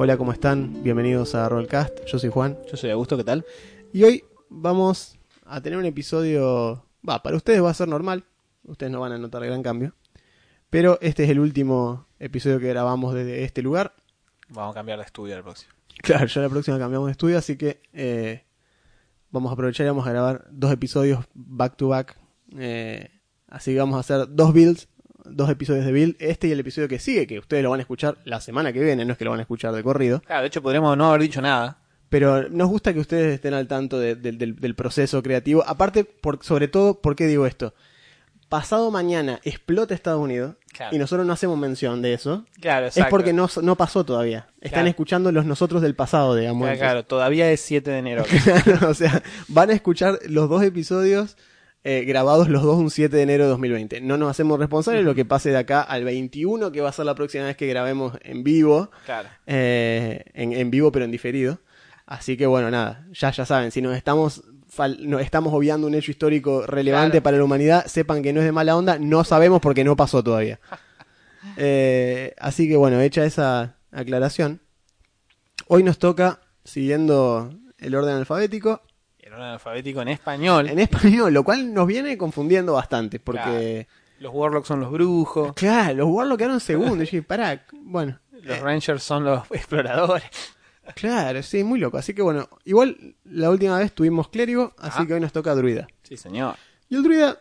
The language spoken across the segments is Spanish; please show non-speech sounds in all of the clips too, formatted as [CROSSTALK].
Hola, ¿cómo están? Bienvenidos a Rollcast. Yo soy Juan. Yo soy Augusto, ¿qué tal? Y hoy vamos a tener un episodio. Va, para ustedes va a ser normal. Ustedes no van a notar gran cambio. Pero este es el último episodio que grabamos desde este lugar. Vamos a cambiar de estudio al próximo. Claro, ya la próxima cambiamos de estudio, así que eh, vamos a aprovechar y vamos a grabar dos episodios back to back. Eh, así que vamos a hacer dos builds, dos episodios de build, este y el episodio que sigue, que ustedes lo van a escuchar la semana que viene, no es que lo van a escuchar de corrido. Claro, de hecho podríamos no haber dicho nada. Pero nos gusta que ustedes estén al tanto de- de- del, del proceso creativo. Aparte, por, sobre todo, ¿por qué digo esto? Pasado mañana explota Estados Unidos Claro. y nosotros no hacemos mención de eso. Claro, Es porque no, no pasó todavía. Están Claro. escuchando los nosotros del pasado, digamos. Claro, claro, todavía es 7 de enero. [LAUGHS] Claro, o sea, van a escuchar los dos episodios eh, grabados los dos un 7 de enero de 2020. No nos hacemos responsables de lo que pase de acá al 21, que va a ser la próxima vez que grabemos en vivo. claro. eh, en, en vivo pero en diferido. Así que bueno, nada, ya ya saben, si nos estamos fal- no, estamos obviando un hecho histórico relevante Claro. para la humanidad, sepan que no es de mala onda, no sabemos porque no pasó todavía. [LAUGHS] Eh, así que bueno, hecha esa aclaración, hoy nos toca, siguiendo el orden alfabético, Alfabético en español. en español, lo cual nos viene confundiendo bastante, porque... Los Warlocks son los brujos. Claro, los Warlocks quedaron segundos. Y dije, pará, bueno, Los Rangers son los [LAUGHS] exploradores. Claro, sí, muy loco. Así que bueno, igual la última vez tuvimos clérigo, así que hoy nos toca druida. Sí, señor. Y el druida,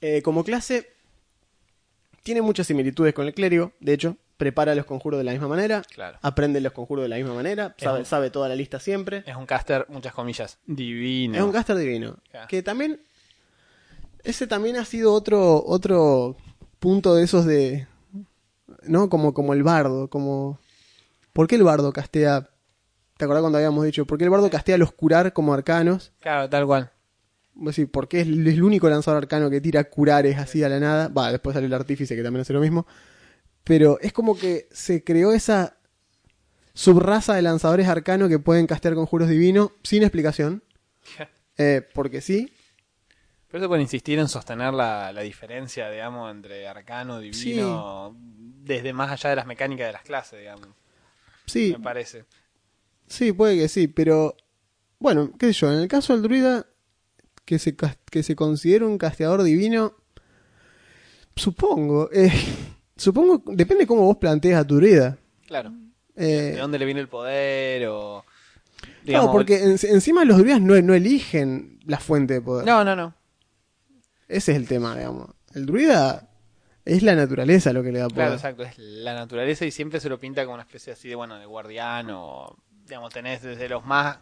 eh, como clase, tiene muchas similitudes con el clérigo. De hecho, prepara los conjuros de la misma manera, Claro. aprende los conjuros de la misma manera, sabe, un- sabe toda la lista siempre. Es un caster, muchas comillas, divino. Es un caster divino. Que también, ese también ha sido otro, otro punto de esos de, ¿no? Como, como el bardo, como... ¿Por qué el bardo castea... ¿Te acordás cuando habíamos dicho? ¿Por qué el bardo castea los curar como arcanos? Claro, tal cual. Vos decís, ¿por qué es, es el único lanzador arcano que tira curares así a la nada? Va, después sale el artífice que también hace lo mismo. Pero es como que se creó esa subraza de lanzadores arcanos que pueden castear conjuros divinos sin explicación. [LAUGHS] Eh, porque sí, Por eso pueden insistir en sostener la, la diferencia, digamos, entre arcano, divino, desde más allá de las mecánicas de las clases, digamos. sí, Me parece. sí, puede que sí, pero bueno, qué sé yo, en el caso del druida que se, que se considera un casteador divino, supongo, eh, supongo, depende cómo vos plantees a tu druida. Claro. Eh, ¿De dónde le viene el poder? O. Digamos, porque en- encima los druidas no, no eligen la fuente de poder. No, no, no. Ese es el tema, digamos. El druida es la naturaleza lo que le da poder. Claro, exacto. Es la naturaleza y siempre se lo pinta como una especie así de, bueno, de guardián o. Digamos, tenés desde los más.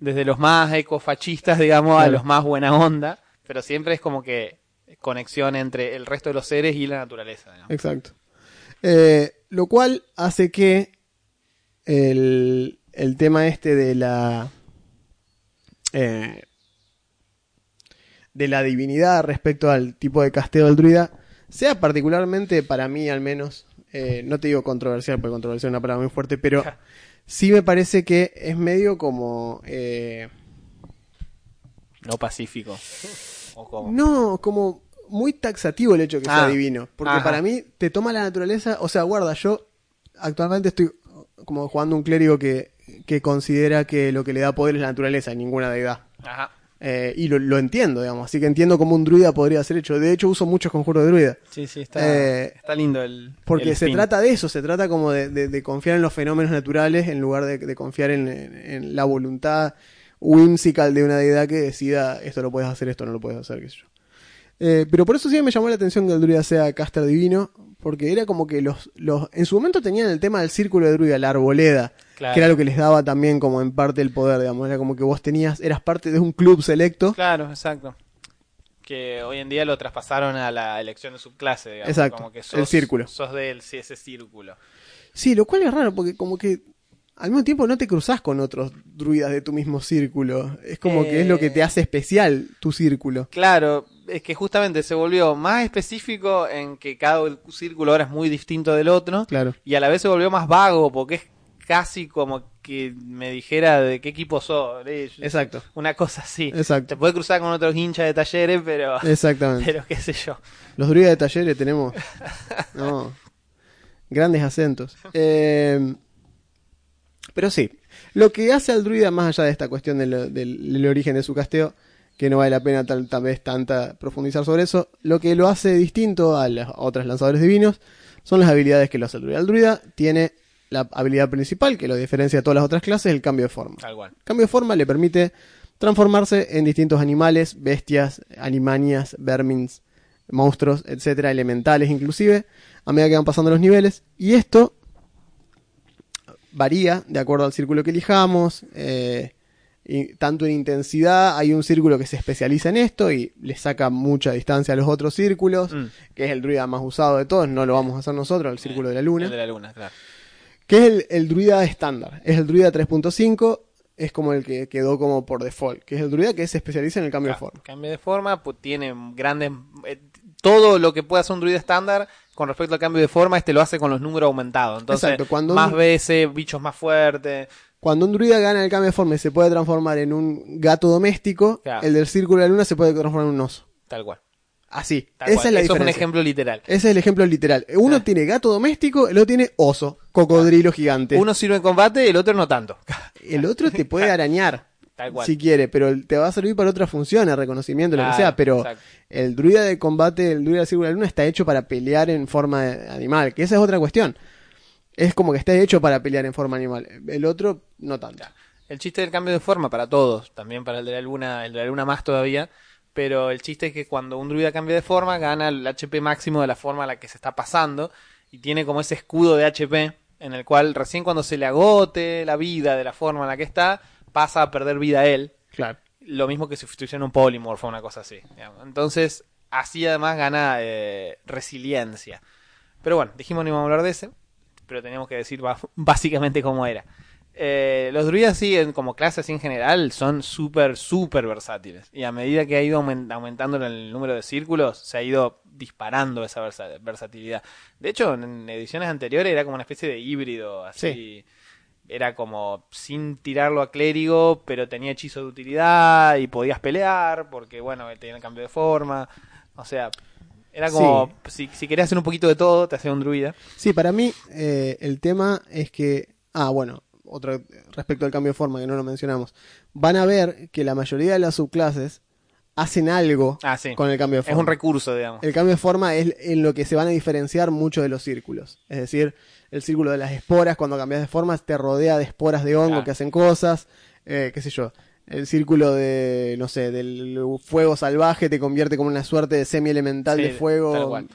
Desde los más ecofascistas, digamos, a los más buena onda. Pero siempre es como que conexión entre el resto de los seres y la naturaleza. Exacto. Eh, lo cual hace que el, el tema este de la eh, de la divinidad respecto al tipo de casteo del druida sea particularmente para mí al menos eh, no te digo controversial porque controversial es una palabra muy fuerte pero sí me parece que es medio como eh, No pacífico. [LAUGHS] O. No, como muy taxativo el hecho que sea Ah, divino. Porque ajá. para mí te toma la naturaleza. O sea, guarda, yo actualmente estoy como jugando un clérigo que, que considera que lo que le da poder es la naturaleza y ninguna deidad. Ajá. Eh, y lo, lo entiendo, digamos. Así que entiendo cómo un druida podría ser hecho. De hecho, uso muchos conjuros de druida. Sí, sí, está, Eh, está lindo el. Porque el se trata de eso, se trata como de, de- de confiar en los fenómenos naturales en lugar de, de confiar en, en- en la voluntad whimsical de una deidad que decida esto lo puedes hacer, esto no lo puedes hacer, qué sé yo. Eh, pero por eso sí me llamó la atención que el druida sea caster divino, porque era como que los, los en su momento tenían el tema del círculo de druida, la arboleda, Claro. que era lo que les daba también como en parte el poder, digamos, era como que vos tenías, eras parte de un club selecto. Claro, exacto. Que hoy en día lo traspasaron a la elección de subclase, digamos. Exacto, Como que el círculo. Sos de ese círculo. Sí, lo cual es raro, porque como que al mismo tiempo no te cruzás con otros druidas de tu mismo círculo. Es como que es lo que te Eh. hace especial tu círculo. Claro, es que justamente se volvió más específico en que cada círculo ahora es muy distinto del otro. Claro. Y a la vez se volvió más vago porque es casi como que me dijera de qué equipo sos. eh, Exacto. Una cosa así. Exacto. Te puede cruzar con otros hinchas de talleres, pero, [LAUGHS] Exactamente. pero qué sé yo. Los druidas de talleres tenemos. No. [LAUGHS] Grandes acentos. Eh, pero sí. Lo que hace al druida, más allá de esta cuestión del, del- del origen de su casteo, que no vale la pena tal, tal vez tanta profundizar sobre eso, lo que lo hace distinto a los otros lanzadores divinos son las habilidades que lo hace el druida. El druida tiene la habilidad principal, que lo diferencia de todas las otras clases, el cambio de forma. Tal cual. El cambio de forma le permite transformarse en distintos animales, bestias, animanias, vermins, monstruos, etcétera, elementales inclusive, a medida que van pasando los niveles. Y esto varía de acuerdo al círculo que elijamos. eh, y tanto en intensidad, hay un círculo que se especializa en esto y le saca mucha distancia a los otros círculos, Mm. que es el druida más usado de todos, no lo vamos a hacer nosotros, el círculo de la luna El de la luna, claro. que es el, el druida estándar. Es el druida 3.5, es como el que quedó como por default, que es el druida que se especializa en el cambio de Claro, forma. Cambio de forma, pues tiene grandes... eh, todo lo que pueda hacer un druida estándar con respecto al cambio de forma, este lo hace con los números aumentados. Entonces, Exacto, cuando más un- veces, bichos más fuertes. Cuando un druida gana el cambio de forma y se puede transformar en un gato doméstico, Claro. el del círculo de la luna se puede transformar en un oso. Tal cual. Así. tal Esa cual. es la Eso es un ejemplo literal. Ese es el ejemplo literal. Uno Ah. tiene gato doméstico, el otro tiene oso, cocodrilo gigante. Uno sirve en combate, el otro no tanto. [LAUGHS] El otro te puede arañar. Tal cual. Si quiere, pero te va a servir para otras funciones, reconocimiento, lo que sea. Pero exacto. el druida de combate, el druida del círculo de la luna, está hecho para pelear en forma de animal. Que esa es otra cuestión. Es como que está hecho para pelear en forma animal. El otro, no tanto. El chiste del cambio de forma para todos, también para el de la luna, el de la luna más todavía, pero el chiste es que cuando un druida cambia de forma, gana el HP máximo de la forma a la que se está pasando y tiene como ese escudo de HP en el cual recién cuando se le agote la vida de la forma en la que está, pasa a perder vida él. Claro. Lo mismo que si un polymorph o una cosa así. digamos. Entonces, así además gana eh, resiliencia. Pero bueno, dijimos no íbamos a hablar de ese, pero teníamos que decir [LAUGHS] básicamente cómo era. Eh, los druidas sí, en- como clases en general, son súper, súper versátiles. Y a medida que ha ido aumen- aumentando el número de círculos, se ha ido disparando esa versa- versatilidad. De hecho, en ediciones anteriores era como una especie de híbrido, así. Era como sin tirarlo a clérigo, pero tenía hechizo de utilidad y podías pelear, porque bueno, tenía el cambio de forma. O sea, era como, si, si querías hacer un poquito de todo, te hacía un druida. Sí, para mí eh, el tema es que... Ah, bueno, otro respecto al cambio de forma que no lo mencionamos. Van a ver que la mayoría de las subclases hacen algo Ah, sí. con el cambio de Es forma. un recurso, digamos. El cambio de forma es en lo que se van a diferenciar mucho de los círculos. Es decir, el círculo de las esporas, cuando cambias de forma, te rodea de esporas de hongo Claro. que hacen cosas. eh, qué sé yo. El círculo de, no sé, del fuego salvaje te convierte como una suerte de semi-elemental Sí, de fuego. tal cual.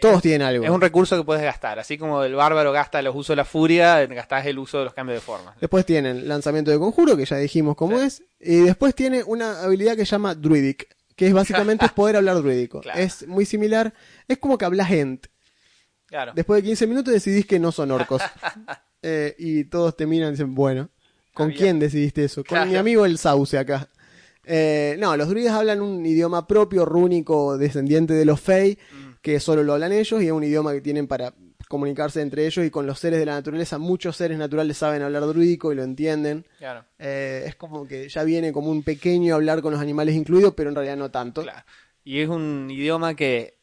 Todos tienen algo. Es un recurso que puedes gastar. Así como el bárbaro gasta los usos de la furia, gastás el uso de los cambios de forma. Después tienen lanzamiento de conjuro, que ya dijimos cómo Sí. es. Y después tiene una habilidad que se llama Druidic, que es básicamente [LAUGHS] poder hablar druídico. Claro. Es muy similar. Es como que hablas Ent. Claro. Después de 15 minutos decidís que no son orcos. [LAUGHS] Eh, y todos te miran y dicen, bueno, ¿con Había- quién decidiste eso? Con Claro. mi amigo el Sauce acá. Eh, no, los druidas hablan un idioma propio, rúnico, descendiente de los Fey, Mm. Que solo lo hablan ellos y es un idioma que tienen para comunicarse entre ellos y con los seres de la naturaleza. Muchos seres naturales saben hablar druídico y lo entienden. Claro. Eh, es como que ya viene como un pequeño hablar con los animales incluidos, pero en realidad no tanto. Claro. Y es un idioma que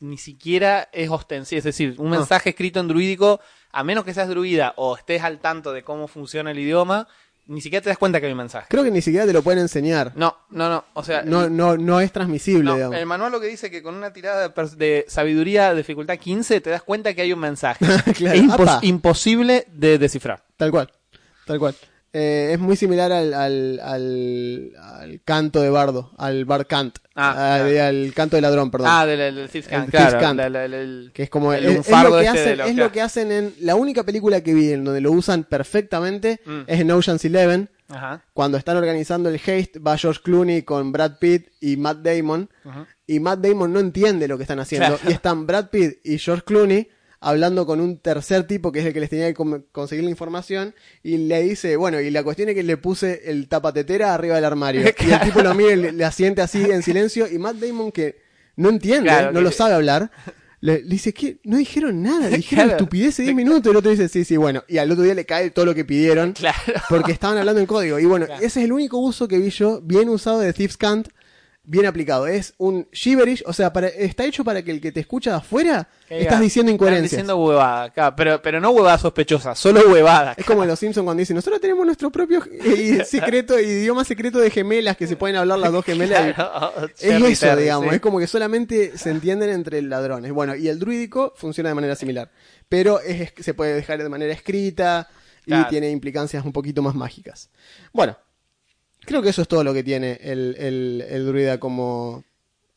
ni siquiera es ostensivo. Es decir, un No. mensaje escrito en druídico, a menos que seas druida o estés al tanto de cómo funciona el idioma, Ni siquiera te das cuenta que hay un mensaje. Creo que ni siquiera te lo pueden enseñar. No, no, no. O sea, No, no, no es transmisible, no, digamos. el manual lo que dice que con una tirada de, sabiduría dificultad 15 te das cuenta que hay un mensaje. [LAUGHS] Claro. Es impos- Apa. imposible de descifrar. Tal cual, tal cual. Eh, es muy similar al, al, al, al canto de Bardo, al Bard Cant, Ah, Ah, claro. de- al canto del ladrón, perdón. Ah, del, del Cant, claro. Cant. la- la- la- el- que es como el es, lo que este de hacen, los es lo que hacen en la única película que vi en donde lo usan perfectamente Mm. es en Ocean's Eleven Ajá. cuando están organizando el haste va George Clooney con Brad Pitt y Matt Damon y Matt Damon no entiende lo que están haciendo y están Brad Pitt y George Clooney hablando con un tercer tipo que es el que les tenía que conseguir la información y le dice, bueno, y la cuestión es que le puse el tapatetera arriba del armario [LAUGHS] y el tipo lo mira y le, le asiente así en silencio y Matt Damon que no entiende, Claro, no que- lo sabe hablar, le, le dice que no dijeron nada, [LAUGHS] dijeron Claro. estupidez de 10 minutos y el otro dice, sí, sí, bueno, y al otro día le cae todo lo que pidieron porque estaban hablando en código. Y bueno, ese es el único uso que vi yo, bien usado de Thieves Cant, bien aplicado. Es un gibberish, o sea, para, está hecho para que el que te escucha de afuera Que estás diga, diciendo incoherencias. diciendo huevada, claro, pero, pero no huevada sospechosa, solo huevada. Es como en los Simpsons cuando dicen, nosotros tenemos nuestro propio [LAUGHS] eh, secreto, idioma secreto de gemelas que se pueden hablar las dos gemelas. Claro, Es eso, digamos, sí. es como que solamente se entienden entre ladrones. Bueno, y el druídico funciona de manera similar, pero es, se puede dejar de manera escrita y tiene implicancias un poquito más mágicas. Bueno, creo que eso es todo lo que tiene el, el, el druida como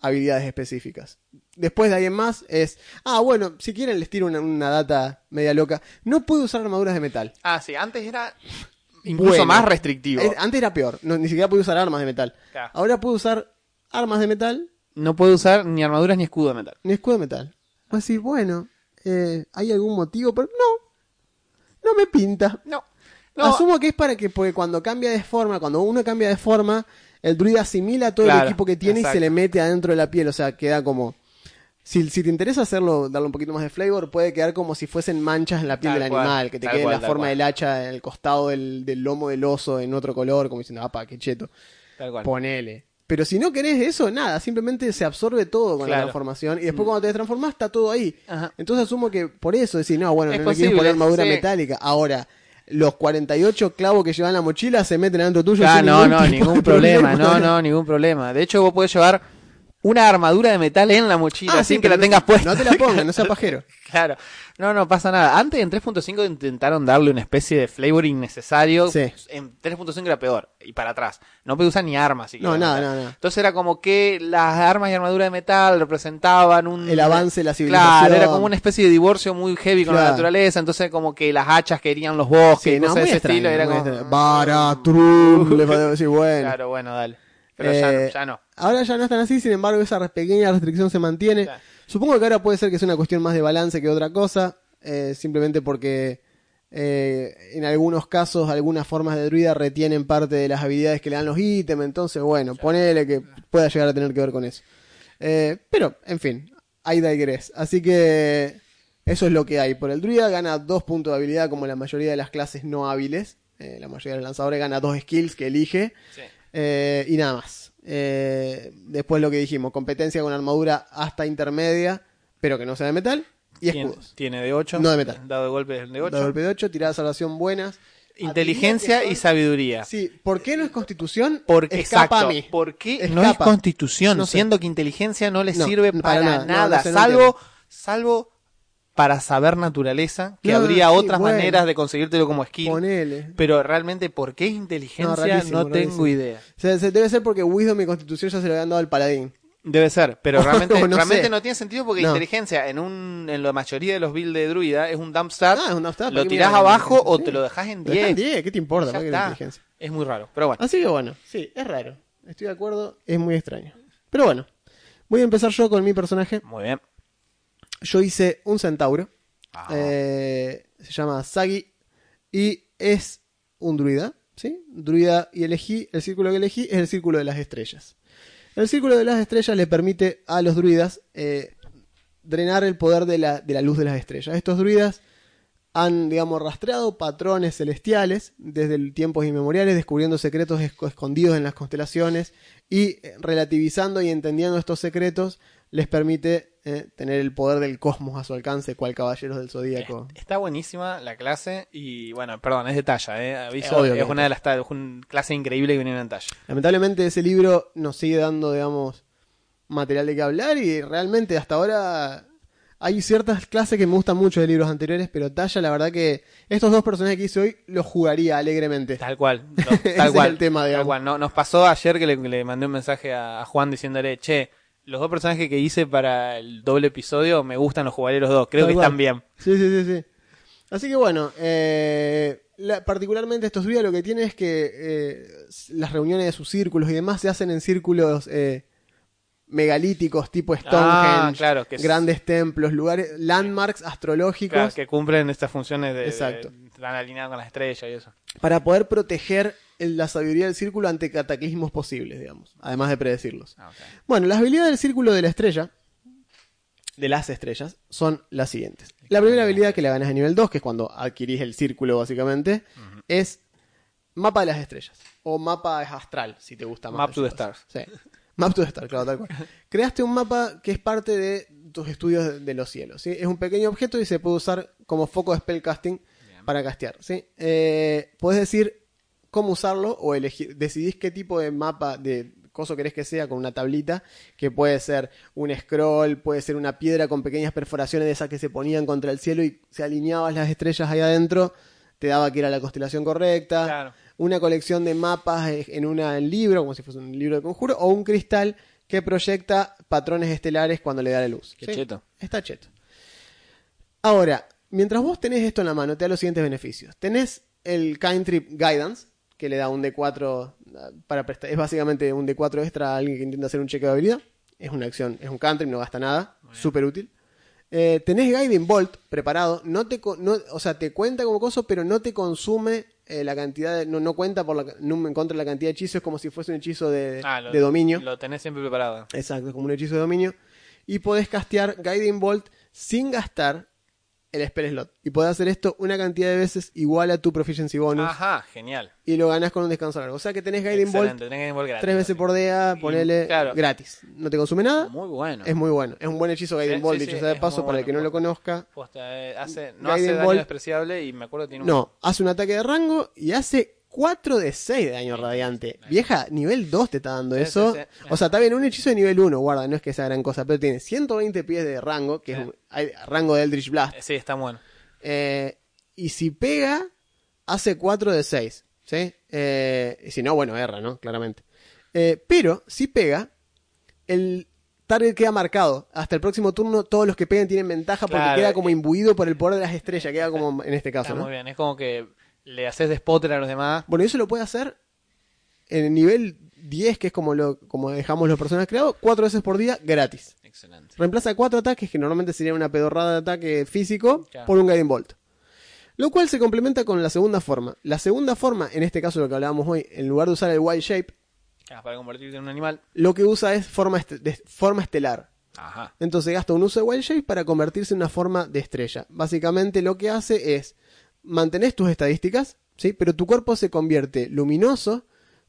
habilidades específicas. Después de ahí en más es, ah, bueno, si quieren les tiro una, una data media loca. No puedo usar armaduras de metal. Ah, sí, antes era incluso Bueno. más restrictivo. Eh, antes era peor, no, ni siquiera puedo usar armas de metal. Claro. Ahora puedo usar armas de metal No puede usar ni armaduras ni escudo de metal. ni escudo de metal. Así, bueno, eh, ¿hay algún motivo? Pero no, no me pinta. No. No, Asumo que es para que porque cuando cambia de forma, cuando uno cambia de forma, el druida asimila todo el equipo que tiene y se le mete adentro de la piel, o sea, queda como... Si, si te interesa hacerlo, darle un poquito más de flavor, puede quedar como si fuesen manchas en la piel Tal del cual, animal, que te quede cual, la forma cual. del hacha en el costado del, del lomo del oso en otro color, como diciendo, apa, qué cheto. Tal cual. Ponele. Pero si no querés eso, nada, simplemente se absorbe todo con la Claro. Mm. transformación y después cuando te transformás está todo ahí. Ajá. Entonces asumo que por eso decís, no, bueno, Es no le posible, poner armadura sí. metálica. Ahora, los 48 clavos que llevan la mochila se meten adentro tuyo. Ah, no, no, ningún problema, no, no, ningún problema. De hecho, vos podés llevar una armadura de metal en la mochila Ah, sí, sin que la tengas puesta. No te la [LAUGHS] pongas, no sea pajero. Claro, no, no pasa nada. Antes en 3.5 intentaron darle una especie de flavor innecesario. Sí. En 3.5 era peor, y para atrás. No podía usar ni armas. No, nada, nada, nada. Entonces era como que las armas y armadura de metal representaban un... El avance de la civilización. Claro, era como una especie de divorcio muy heavy con la naturaleza. Entonces como que las hachas querían los bosques, Sí, y no, de ese extraño, estilo. Era como... extraño. Baratrum, le decir, bueno. Claro, bueno, dale. Pero Eh, ya, no, ya no. Ahora ya no están así, sin embargo, esa pequeña restricción se mantiene. Claro. Supongo que ahora puede ser que sea una cuestión más de balance que otra cosa, eh, simplemente porque eh, en algunos casos algunas formas de druida retienen parte de las habilidades que le dan los ítems, entonces bueno, ponele que pueda llegar a tener que ver con eso. Eh, pero, en fin, hay digress. Así que eso es lo que hay. Por el druida gana dos puntos de habilidad como la mayoría de las clases no hábiles. Eh, la mayoría de los lanzadores gana dos skills que elige. Sí. Eh, y nada más. Eh, después lo que dijimos, competencia con armadura hasta intermedia, pero que no sea de metal, y Tiene, escudos. tiene de 8. No de metal. Dado de golpe de 8. De golpe de 8, tirada de salvación buenas. Inteligencia y sabiduría. Sí, ¿por qué no es constitución? Porque, Escapa exacto, a mí. ¿Por qué no es constitución? No sé. Siendo que inteligencia no le No, sirve para para, nada. nada, No, no sé, no salvo, salvo para saber naturaleza, que No, habría sí, otras bueno. maneras de conseguírtelo como skill. Ponele. Pero realmente, ¿por qué inteligencia? No, No, rarísimo, tengo idea. O sea, se- debe ser porque Wisdom y Constitución ya se lo habían dado al paladín. Debe ser, pero [LAUGHS] realmente, No, no realmente sé. no tiene sentido porque No. inteligencia en un en la mayoría de los builds de druida es un dump stat. Ah, es un dump stat, ¿para lo tirás abajo o te lo dejás en Lo dejá en 10. 10, ¿qué te importa? Ya ¿Para qué la está. inteligencia? Es muy raro, pero bueno. Así que bueno, sí, es raro. Estoy de acuerdo, es muy extraño. Pero bueno, voy a empezar yo con mi personaje. Muy bien. Yo hice un centauro. Ah. Eh, se llama Sagi. Y es un druida. ¿Sí? Druida. Y elegí. El círculo que elegí es el círculo de las estrellas. El círculo de las estrellas le permite a los druidas eh, drenar el poder de la, de la luz de las estrellas. Estos druidas han, digamos, rastreado patrones celestiales desde tiempos inmemoriales, descubriendo secretos esco- escondidos en las constelaciones y eh, relativizando y entendiendo estos secretos, les permite eh, tener el poder del cosmos a su alcance, cual caballeros del zodíaco. Está buenísima la clase y bueno, perdón, es de talla, ¿eh? Aviso, Obvio que es es una de las es una clase increíble que viene en talla. Lamentablemente ese libro nos sigue dando, digamos, material de qué hablar y realmente hasta ahora hay ciertas clases que me gustan mucho de libros anteriores, pero Talla, la verdad que estos dos personajes que hice hoy los jugaría alegremente. Tal cual, no, [LAUGHS] tal es cual. el tema, tal digamos. cual. No, nos pasó ayer que le, le mandé un mensaje a, a Juan diciéndole, che, los dos personajes que hice para el doble episodio me gustan, los jugaré los dos, creo Tal que cual. están bien. Sí, sí, sí, sí. Así que bueno, eh, la- particularmente estos días lo que tiene es que eh, las reuniones de sus círculos y demás se hacen en círculos eh, megalíticos tipo Stonehenge, Ah, claro, que es- grandes templos, lugares, landmarks astrológicos. Claro, que cumplen estas funciones de, Exacto. de- están alineados con las estrellas y eso. para poder proteger la sabiduría del círculo ante cataclismos posibles, digamos, además de predecirlos. Ah. Bueno, las habilidades del círculo de la estrella, de las estrellas, son las siguientes. La primera habilidad que la ganas a nivel 2, que es cuando adquirís el círculo básicamente, es mapa de las estrellas. O mapa astral, si te gusta más. Map to the stars. Sí. Map to the stars, claro, tal cual. Creaste un mapa que es parte de tus estudios de, de los cielos. ¿sí? Es un pequeño objeto y se puede usar como foco de spellcasting para castear. ¿sí? Eh, puedes decir cómo usarlo o elegir, decidís qué tipo de mapa de coso querés que sea con una tablita, que puede ser un scroll, puede ser una piedra con pequeñas perforaciones de esas que se ponían contra el cielo y se alineabas las estrellas ahí adentro, te daba que era la constelación correcta, Claro. una colección de mapas en un libro, como si fuese un libro de conjuro, o un cristal que proyecta patrones estelares cuando le da la luz. Qué cheto. Está cheto. Ahora, mientras vos tenés esto en la mano, te da los siguientes beneficios. Tenés el Kind Trip Guidance, que le da un D4 ah, para prestar. Es básicamente un D4 extra a alguien que intenta hacer un cheque de habilidad. Es una acción, es un cantrip, no gasta nada. Súper útil. Eh, tenés Guiding Bolt preparado. No te, no, o sea, te cuenta como coso, pero no te consume eh, la cantidad de, no, no cuenta por la, no en contra de la cantidad de hechizos. Es como si fuese un hechizo de, Ah, lo- de dominio. Lo tenés siempre preparado. Exacto, es como un hechizo de dominio. Y podés castear Guiding Bolt sin gastar el spell slot. Y podés hacer esto una cantidad de veces igual a tu proficiency bonus. Ajá, genial. Y lo ganás con un descanso largo. O sea que tenés Guiding Bolt tenés Bolt gratis. tres veces por día, ponele claro. gratis. No te consume nada. Muy bueno. Es muy bueno. Es un buen hechizo Guiding Sí, Bolt, sí, dicho sí, sea de paso, para el que no lo conozca. Posta, eh, hace, no Guiding hace daño Bolt- despreciable y me acuerdo que tiene un... No, hace un ataque de rango y hace 4 de 6 de daño radiante. Vieja, nivel 2 te está dando Sí, eso. sí, sí. O sea, está bien, un hechizo de nivel 1, guarda, no es que sea gran cosa, pero tiene 120 pies de rango, que es Sí. un, hay rango de Eldritch Blast. Eh, Sí, está bueno. Eh, y si pega, hace 4 de 6. ¿sí? Eh, y si no, bueno, erra, ¿no? Claramente. Eh, pero, si pega, el target queda marcado. Hasta el próximo turno, todos los que peguen tienen ventaja porque Claro, queda como imbuido por el poder de las estrellas. Queda como en este caso, Está ¿no? muy bien. Es como que le haces de spotter a los demás. Bueno, y eso lo puede hacer en el nivel 10, que es como lo como dejamos los personajes creados, 4 veces por día gratis. Excelente. Reemplaza 4 ataques, que normalmente sería una pedorrada de ataque físico, Claro. por un Guiding Bolt. Lo cual se complementa con la segunda forma. La segunda forma, en este caso lo que hablábamos hoy, en lugar de usar el Wild Shape, Ah, para convertirte en un animal. lo que usa es forma, est- de forma estelar. Ajá. Entonces gasta un uso de Wild Shape para convertirse en una forma de estrella. Básicamente lo que hace es mantenés tus estadísticas, ¿sí? pero tu cuerpo se convierte luminoso,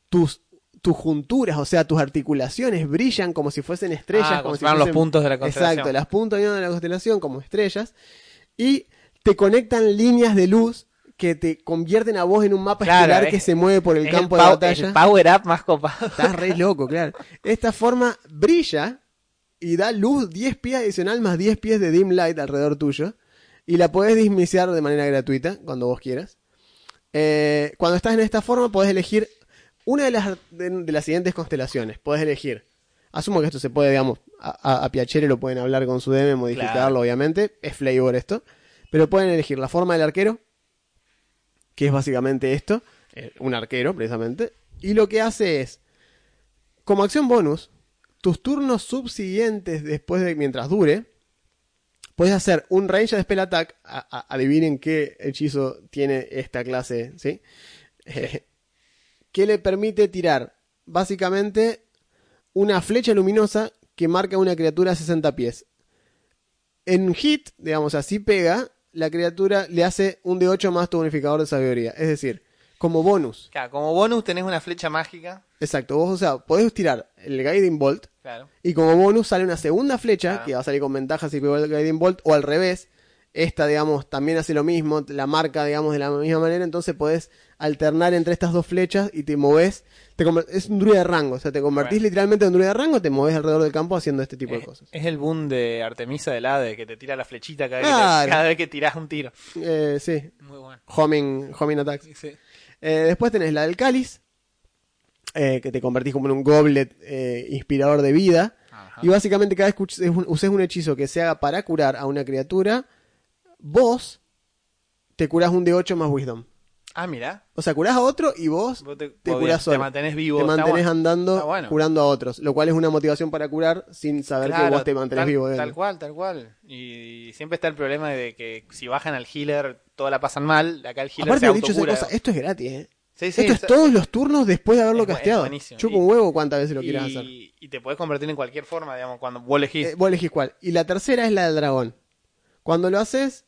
tus, tus junturas, o sea, tus articulaciones brillan como si fuesen estrellas. Ah, como si fueran los puntos de la Exacto, constelación. las puntos de la constelación como estrellas. Y te conectan líneas de luz que te convierten a vos en un mapa Claro, estelar es- que se mueve por el campo el de batalla. El power up más copado. Estás re loco, claro. Esta forma brilla y da luz 10 pies adicional más 10 pies de dim light alrededor tuyo. Y la podés dismiciar de manera gratuita cuando vos quieras. Eh, cuando estás en esta forma podés elegir una de las, de, de las siguientes constelaciones. Podés elegir. Asumo que esto se puede, digamos, a, a, a Piacere lo pueden hablar con su DM, modificarlo, Claro. obviamente. Es flavor esto. Pero pueden elegir la forma del arquero, que es básicamente esto, eh, un arquero precisamente, y lo que hace es, como acción bonus, tus turnos subsiguientes después de mientras dure, puedes hacer un range de spell attack, a- a- adivinen qué hechizo tiene esta clase, ¿sí? Eh, que le permite tirar básicamente una flecha luminosa que marca una criatura a 60 pies. En hit, digamos así pega, la criatura le hace un de 8 más tu bonificador de sabiduría. Es decir, como bonus. Claro, como bonus tenés una flecha mágica. Exacto, vos, o sea, podés tirar el Guiding Bolt Claro. y como bonus sale una segunda flecha Claro. que va a salir con ventaja si pegó el Guiding Bolt o al revés. Esta, digamos, también hace lo mismo, la marca, digamos, de la misma manera, entonces podés alternar entre estas dos flechas y te moves. Te es un druida de rango, o sea, te convertís Bueno. literalmente en un druida de rango, te moves alrededor del campo haciendo este tipo de Es, cosas. es el boom de Artemisa del Hade que te tira la flechita cada, vez, Claro. que, te- cada vez que tirás un tiro. Eh, sí, Muy bueno. homing, homing attacks. Sí, sí. Eh, después tenés la del cáliz, eh, que te convertís como en un goblet eh, inspirador de vida. Ajá. Y básicamente cada vez que uses un, hechizo que se haga para curar a una criatura, vos te curás un D8 más Wisdom. Ah, mira. O sea, curás a otro y vos Vos te, te curás te solo. mantenés vivo. te mantenés bueno. andando bueno. curando a otros. Lo cual es una motivación para curar sin saber que vos te mantenés tal, vivo. Tal cual, tal cual. Y siempre está el problema de que si bajan al healer, toda la pasan mal. Acá el healer Aparte, se dicho esa cosa, esto es gratis, ¿eh? Sí, sí, esto es todos los turnos después de haberlo Es es casteado. Y- un huevo cuántas veces lo quieras hacer. y te podés convertir en cualquier forma, digamos, cuando vos elegís. Eh, vos elegís cuál. Y la tercera es la del dragón. Cuando lo haces,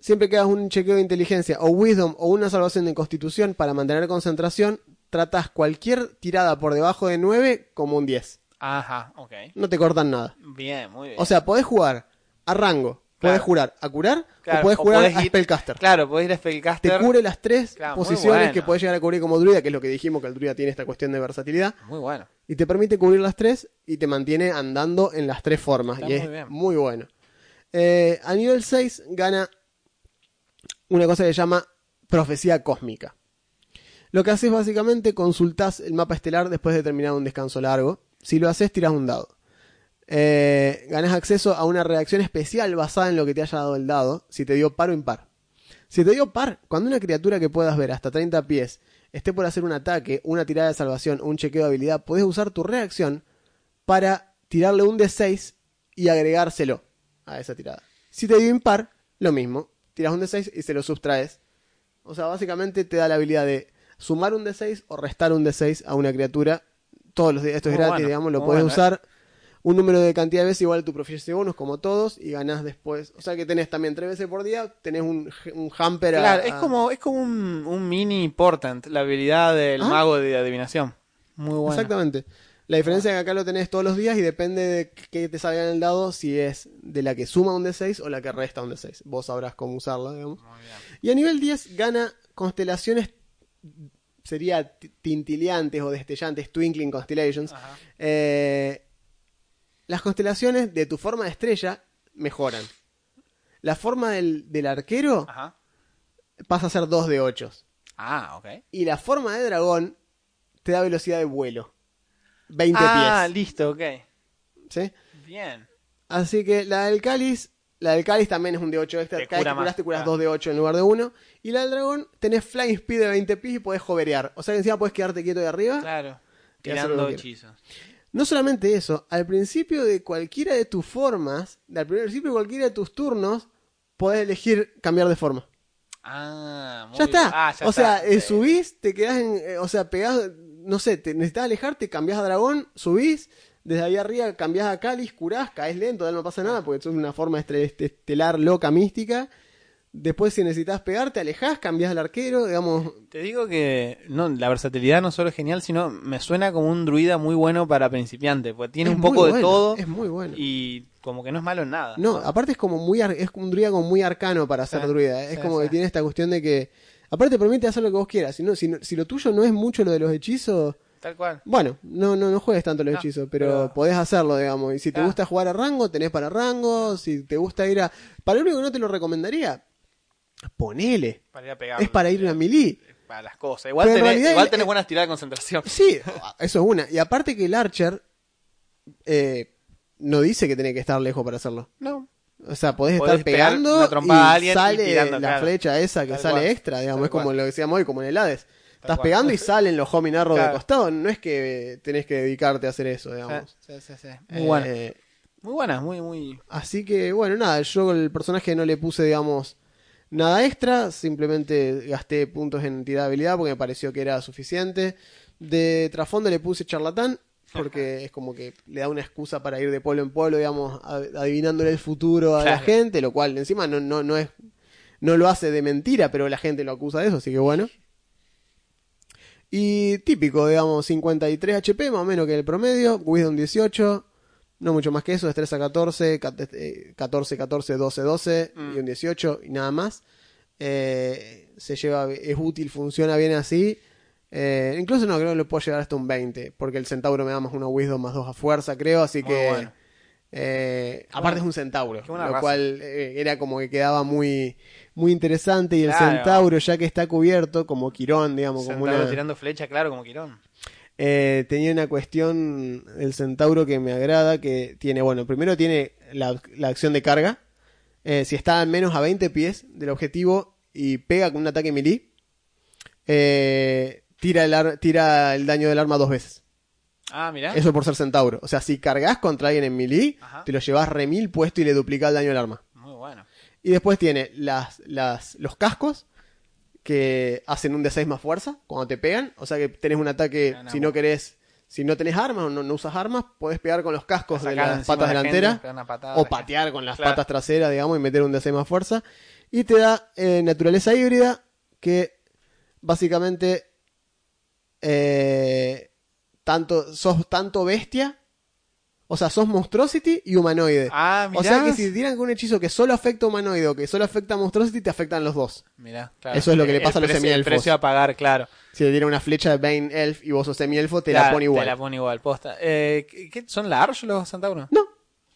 siempre que hagas un chequeo de inteligencia o wisdom o una salvación de constitución para mantener concentración, tratas cualquier tirada por debajo de 9 como un 10. Ajá, ok. No te cortan nada. Bien, muy bien. O sea, podés jugar a rango, Claro. jurar a curar Claro, o jugar podés a ir- Spellcaster. Claro, podés ir a Spellcaster. Te cubre las tres Claro, posiciones bueno. que podés llegar a cubrir como druida, que es lo que dijimos que el druida tiene esta cuestión de versatilidad. Muy bueno. Y te permite cubrir las tres y te mantiene andando en las tres formas. Está y muy es bien. muy bueno. Eh, a nivel 6 gana una cosa que se llama profecía cósmica. Lo que haces básicamente consultás el mapa estelar después de terminar un descanso largo. Si lo haces, tirás un dado. Eh, ganas acceso a una reacción especial basada en lo que te haya dado el dado, si te dio par o impar. Si te dio par, cuando una criatura que puedas ver hasta 30 pies esté por hacer un ataque, una tirada de salvación un chequeo de habilidad, puedes usar tu reacción para tirarle un D6 y agregárselo a esa tirada. Si te dio impar, lo mismo. Tiras un D6 y se lo sustraes. O sea, básicamente te da la habilidad de sumar un D6 o restar un D6 a una criatura todos los días. Esto es Muy gratis, bueno, digamos, lo puedes bueno, usar un número de cantidad de veces igual a tu proficiency bonus, como todos, y ganás después. O sea que tenés también tres veces por día, tenés un, un hamper a- Claro, es a- como, es como un, un mini portent, la habilidad del Ah. mago de adivinación. Muy bueno. Exactamente. La diferencia es que acá lo tenés todos los días y depende de qué te salga en el dado, si es de la que suma un D6 o la que resta un D6. Vos sabrás cómo usarla, digamos. Muy bien. Y a nivel 10 gana constelaciones, sería tintileantes o destellantes, twinkling constellations. Ajá. Eh, las constelaciones de tu forma de estrella mejoran. La forma del, del arquero Ajá. pasa a ser 2 de 8. Ah, ok. Y la forma de dragón te da velocidad de vuelo. 20 Ah, pies. listo, ok. ¿sí? Bien. Así que la del cáliz, la del cáliz también es un de 8 extra. Te Cada vez cura que curas más, te curas claro. 2 de 8 en lugar de 1. Y la del dragón, tenés flying speed de 20 pies y podés hoverear. O sea que encima podés quedarte quieto de arriba. Claro. Tirando quieras. No solamente eso, al principio de cualquiera de tus formas, al principio de cualquiera de tus turnos, podés elegir cambiar de forma. Ah, muy ya bien. está. Ah, ya o sea, eh, subís, te quedás en. eh, o sea, pegás. No sé, te necesitas alejarte, cambiás a dragón, subís. Desde ahí arriba cambiás a cáliz, curás, caes lento, no pasa nada porque es una forma este- estelar loca, mística. Después, si necesitas pegar, te alejás, cambiás al arquero, digamos. Te digo que no, la versatilidad no solo es genial, sino me suena como un druida muy bueno para principiante, porque tiene es un poco de todo Es muy bueno. y como que no es malo en nada. No, aparte es como muy ar- es un druida como muy arcano para ser Sí, druida. Es sí, como sí. que tiene esta cuestión de que. Aparte permite hacer lo que vos quieras. Si, no, si, lo tuyo no es mucho lo de los hechizos, Tal cual. bueno, no, no, no juegues tanto los No, hechizos, pero, pero- podés hacerlo, digamos. Y si te Claro. gusta jugar a rango, tenés para rango. Si te gusta ir a. Para lo único que no te lo recomendaría, ponele. Para ir a pegar. Es para ir a melee. Para las cosas. Igual tenés, realidad igual tenés buenas tiradas de concentración. Sí, eso es una. Y aparte que el Archer eh, no dice que tiene que estar lejos para hacerlo. No. O sea, podés, Podés estar pegando y a alguien y sale tirando, la claro. flecha esa que Tal sale cual. extra, digamos, Tal es como cual. lo que decíamos hoy, como en el Hades. Estás cual. pegando y [LAUGHS] salen los homing de costado, no es que tenés que dedicarte a hacer eso, digamos. Sí, sí, sí. Muy buena. Eh, Muy buena, muy, muy. así que, bueno, nada, yo el personaje no le puse, digamos, nada extra, simplemente gasté puntos en tirada de habilidad porque me pareció que era suficiente. De trasfondo le puse charlatán, porque [LAUGHS] es como que le da una excusa para ir de pueblo en pueblo, digamos, adivinándole el futuro a la gente, lo cual encima no, no, no es no lo hace de mentira, pero la gente lo acusa de eso, así que bueno. Y típico, digamos, 53 HP, más o menos que el promedio. Wisdom 18. No mucho más que eso, destreza 14, cat- eh, 14, 14, 12, 12 Mm. y un 18 y nada más. Eh, se lleva, es útil, funciona bien así. Eh, incluso no creo que lo puedo llevar hasta un 20, porque el centauro me da más una wisdom más 2 a fuerza, creo, así Muy que... bueno. eh, aparte es un centauro, lo raza. cual eh, era como que quedaba muy, muy interesante y el Claro. centauro ya que está cubierto como Quirón, digamos, como Centauro una... tirando flecha, claro, como Quirón. Eh, tenía una cuestión el centauro que me agrada, que tiene, bueno, primero tiene la, la acción de carga. Eh, si está al menos a 20 pies del objetivo y pega con un ataque melee, eh, tira, el ar- tira el daño del arma dos veces. Ah, mirá. Eso por ser centauro. O sea, si cargas contra alguien en melee, Ajá. te lo llevas remil puesto y le duplica el daño del arma. Muy bueno. Y después tiene las, las, los cascos que hacen un D6 más fuerza cuando te pegan. O sea que tenés un ataque, no, si no querés, si no tenés armas o no, no usas armas, podés pegar con los cascos de las patas de delanteras o patear con las Claro. patas traseras, digamos, y meter un D6 más fuerza. Y te da eh, naturaleza híbrida que básicamente eh, tanto, sos tanto bestia. O sea, sos monstrosity y humanoide. Ah, O sea mirá. que si tiran con un hechizo que solo afecta a humanoide o que solo afecta a monstrosity, te afectan los dos. Mirá, claro. Eso es lo que le El pasa a los precio- semielfos. El precio a pagar, claro. Si le tiran una flecha de Bane Elf y vos sos semielfo, te la pone igual. Te la pone igual, posta. Eh, ¿qué, son large los centauros? No,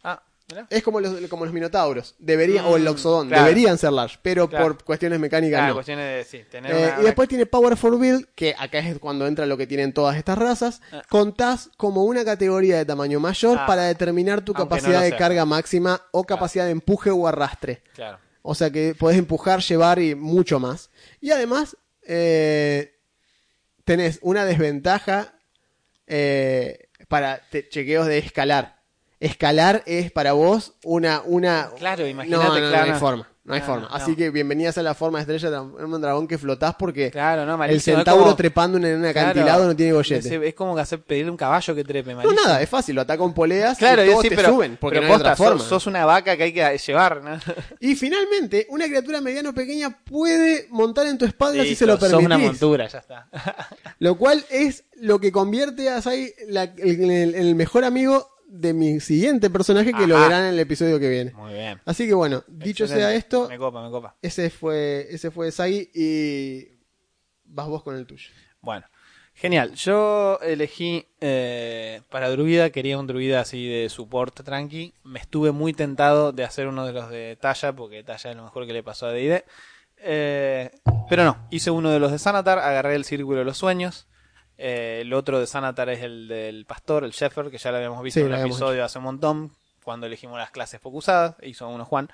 Ah, es como los, como los minotauros. Deberían, o el Mm, Loxodon. claro. Deberían ser large, pero Claro. por cuestiones mecánicas no. cuestiones de, sí, tener Eh, una- y después tiene Power for Build, que acá es cuando entra lo que tienen todas estas razas. Ah. Contás como una categoría de tamaño mayor Ah. para determinar tu Aunque capacidad de sea. carga máxima o capacidad de empuje o arrastre. O sea que podés empujar, llevar y mucho más. Y además, eh, tenés una desventaja eh, para chequeos de escalar. Escalar es para vos una... una Claro, imagínate, no, no, no, claro. no hay forma. No hay No, forma. no, Así no. que bienvenidas a la forma de estrella de un dragón que flotás porque Claro, no, el malísimo. Centauro como- trepando en un Claro, acantilado no tiene gollete. Es, es como que hacer pedirle un caballo que trepe, No, malísimo. nada, es fácil. Lo ataca con poleas Claro, y todos sí, te pero, suben porque pero no hay posta, otra forma. sos, sos una vaca que hay que llevar, ¿no? Y finalmente, una criatura mediano pequeña puede montar en tu espalda si se lo sos permitís. una montura, ya está. Lo cual es lo que convierte a Sai el- el mejor amigo de mi siguiente personaje que lo verán en el episodio que viene. Muy bien. Así que bueno, dicho sea esto, Me copa, me copa. ese fue ese fue Sai y vas vos con el tuyo. Bueno, genial. Yo elegí eh, para druida, quería un druida así de support tranqui. Me estuve muy tentado de hacer uno de los de talla, porque talla es lo mejor que le pasó a D&D. Eh, pero no, hice uno de los de Sanatar, agarré el círculo de los sueños. Eh, el otro de Sanatar es el del pastor, el Shepherd, que ya lo habíamos visto Sí, en un episodio hace un montón, cuando elegimos las clases focusadas, hizo uno Juan.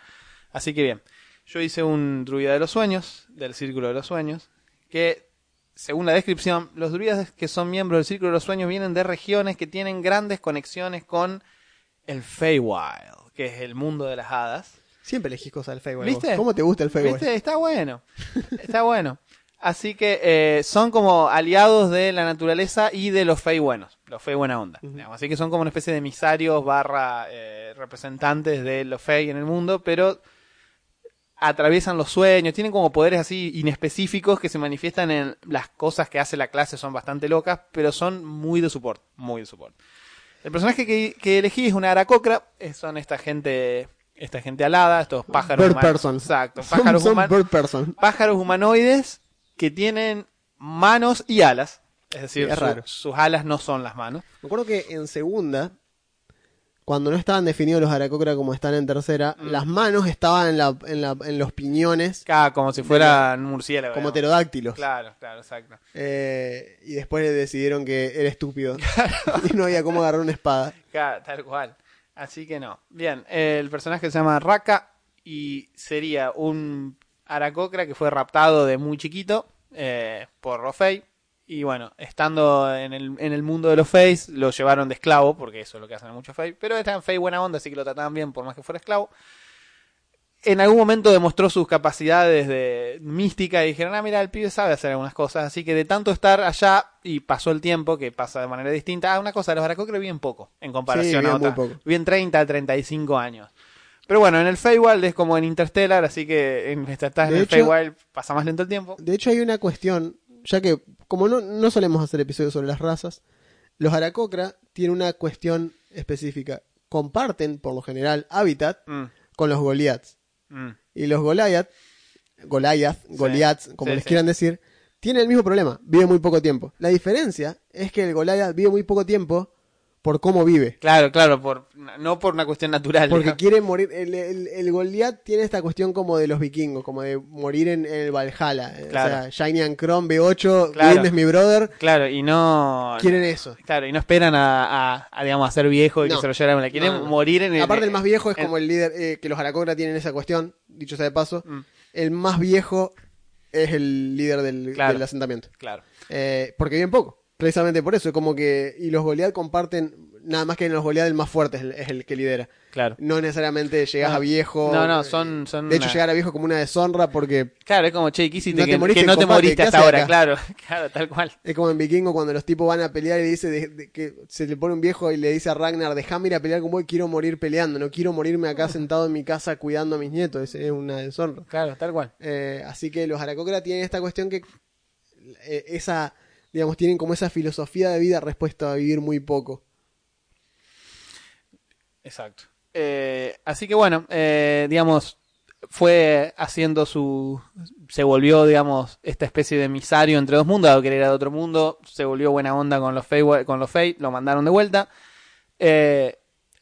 Así que bien, yo hice un druida de los sueños, del círculo de los sueños, que según la descripción, los druidas que son miembros del Círculo de los Sueños vienen de regiones que tienen grandes conexiones con el Feywild, que es el mundo de las hadas. Siempre elegís cosas del Feywild. ¿Viste? ¿Cómo te gusta el Feywild? ¿Viste? Está bueno. [LAUGHS] Está bueno. Así que eh, son como aliados de la naturaleza y de los Fey buenos, los Fey buena onda. digamos. Así que son como una especie de emisarios barra eh, representantes de los Fey en el mundo, pero atraviesan los sueños, tienen como poderes así inespecíficos que se manifiestan en las cosas que hace la clase, son bastante locas, pero son muy de support, muy de support. El personaje que, que elegí es una aracocra, eh, son esta gente, esta gente alada, estos pájaros Bird humanos. person. Exacto, [LAUGHS] Son- pájaros, son human- bird person. pájaros humanoides que tienen manos y alas. Es decir, es su- raro. sus alas no son las manos. Me acuerdo que en segunda, cuando no estaban definidos los Aracocra como están en tercera, Mm. las manos estaban en, la, en, la- en los piñones Ah, como si fuera un murciélago. como pterodáctilos. Claro, claro, exacto. Eh, y después decidieron que era estúpido. [LAUGHS] [LAUGHS] y no había cómo agarrar una espada. Claro, tal cual. Así que no. Bien, el personaje se llama Raka y sería un aracocra que fue raptado de muy chiquito eh, por Rofei. Y bueno, estando en el, en el mundo de los Feys, lo llevaron de esclavo, porque eso es lo que hacen muchos Fey. Pero estaban Fey buena onda, así que lo trataban bien por más que fuera esclavo. En algún momento demostró sus capacidades de mística y dijeron, ah, mira, el pibe sabe hacer algunas cosas. Así que de tanto estar allá y pasó el tiempo, que pasa de manera distinta. Ah, una cosa, los Aracocre viven poco en comparación viven a muy otras. Viven 30 a 35 años. Pero bueno, en el Feywild es como en Interstellar, así que en, estás en De el hecho- Feywild pasa más lento el tiempo. De hecho, hay una cuestión ya que como no, no solemos hacer episodios sobre las razas, los Aracocra tienen una cuestión específica. Comparten, por lo general, hábitat Mm, con los Goliaths. mm. Y los Goliath, Goliath, Goliaths, como Sí, les sí. quieran decir, tienen el mismo problema, vive muy poco tiempo. La diferencia es que el Goliath vive muy poco tiempo por cómo vive. Claro, claro, por, no por una cuestión natural. Porque digamos. quiere morir. El, el, el Goliath tiene esta cuestión como de los vikingos, como de morir en, en el Valhalla. Claro. O sea, Shiny and Chrome, B8, Claro. Es mi brother. Claro, y no. Quieren eso. Claro, y no esperan a, a- a, digamos, a ser viejo y No. que se lo quieren No, morir en el. Aparte, el más viejo es en- como el líder, eh, que los Aracocra tienen esa cuestión, dicho sea de paso. Mm, El más viejo es el líder del, Claro. del asentamiento. claro. Eh, porque viven poco. Precisamente por eso, como que. Y los Goliath comparten. Nada más que en los Goliath el más fuerte es el, es el que lidera. Claro. No necesariamente llegas No. a viejo. No, no, son- son De hecho, una- llegar a viejo como una deshonra porque Claro, es como, che, ¿qué hiciste? No te moriste que no te combate, moriste ¿qué hasta ahora, acá? claro. [LAUGHS] Claro, tal cual. es como en Vikingo cuando los tipos van a pelear y dice de- de que se le pone un viejo y le dice a Ragnar, déjame ir a pelear con vos, quiero morir peleando, no quiero morirme acá [LAUGHS] sentado en mi casa cuidando a mis nietos, es, es una deshonra. Claro, tal cual. Eh, así que los Aracocra tienen esta cuestión que eh, esa, digamos, tienen como esa filosofía de vida respuesta a vivir muy poco. Exacto. Eh, así que bueno, eh, digamos, fue haciendo su. Se volvió, digamos, esta especie de emisario entre dos mundos, dado que era de otro mundo. Se volvió buena onda con los Fey, con los lo mandaron de vuelta. Eh,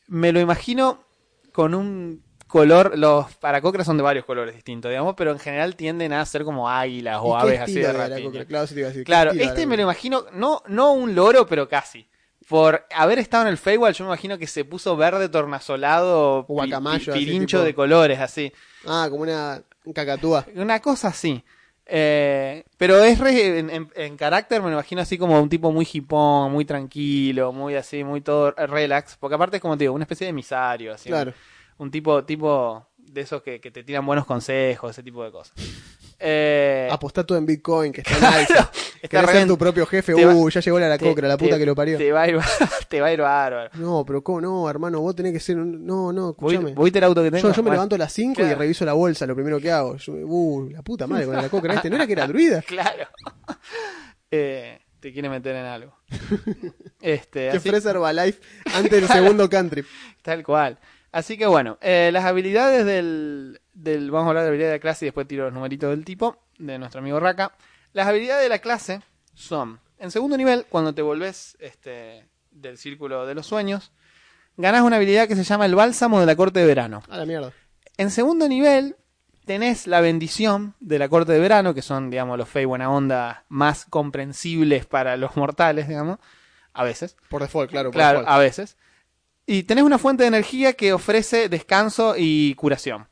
me lo imagino con un color. Los paracocras son de varios colores distintos, digamos, pero en general tienden a ser como águilas o ¿Y qué aves así de de? Claro, eso te iba a decir, ¿qué Claro, estilo de este me lo imagino, no, no un loro, pero casi. Por haber estado en el Feywild, yo me imagino que se puso verde tornasolado, Guacamayo, pi- así, pirincho tipo. de colores, así. Ah, como una un cacatúa. Una cosa así. Eh, pero es re- en, en- en carácter me lo imagino así como un tipo muy hipón, muy tranquilo, muy así, muy todo relax. Porque aparte es como te digo, una especie de emisario, así. Claro. Un tipo, tipo de esos que, que te tiran buenos consejos, ese tipo de cosas. Eh, Apostá todo en Bitcoin, que está [LAUGHS] en alza. está ser tu propio jefe. te va- Uh, ya llegó la Aracocra, la te- puta te- que lo parió. Te va a ir, [LAUGHS] te va a ir bárbaro. No, pero ¿cómo no, hermano? Vos tenés que ser un... No, no, ¿Voy- escúchame. ¿Viste el auto que tengo? Yo, yo me Bueno, levanto a las 5 y claro. reviso la bolsa, lo primero que hago. Yo, uh, la puta madre con la [LAUGHS] coca este. ¿No era que era druida? Claro. Eh, te quiere meter en algo. Este, Que así- ofrece Herbalife antes del segundo country. Tal cual. Así que bueno, eh, las habilidades del, del. Vamos a hablar de la habilidad de la clase y después tiro los numeritos del tipo, de nuestro amigo Raka. Las habilidades de la clase son: en segundo nivel, cuando te volvés este, del círculo de los sueños, ganás una habilidad que se llama el bálsamo de la corte de verano. A la mierda. En segundo nivel, tenés la bendición de la corte de verano, que son, digamos, los fey buena onda más comprensibles para los mortales, digamos, a veces. Por default, claro. Por Claro, default. a veces. Y tenés una fuente de energía que ofrece descanso y curación.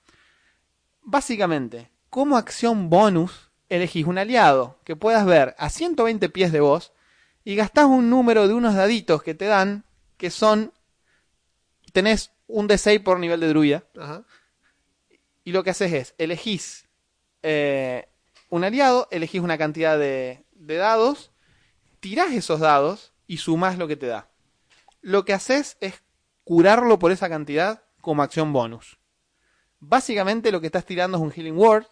Básicamente, como acción bonus, elegís un aliado que puedas ver a 120 pies de vos y gastás un número de unos daditos que te dan que son... Tenés un D6 por nivel de druida Ajá. y lo que haces es, elegís eh, un aliado, elegís una cantidad de, de dados, tirás esos dados y sumás lo que te da. Lo que haces es curarlo por esa cantidad como acción bonus. Básicamente lo que estás tirando es un Healing Word.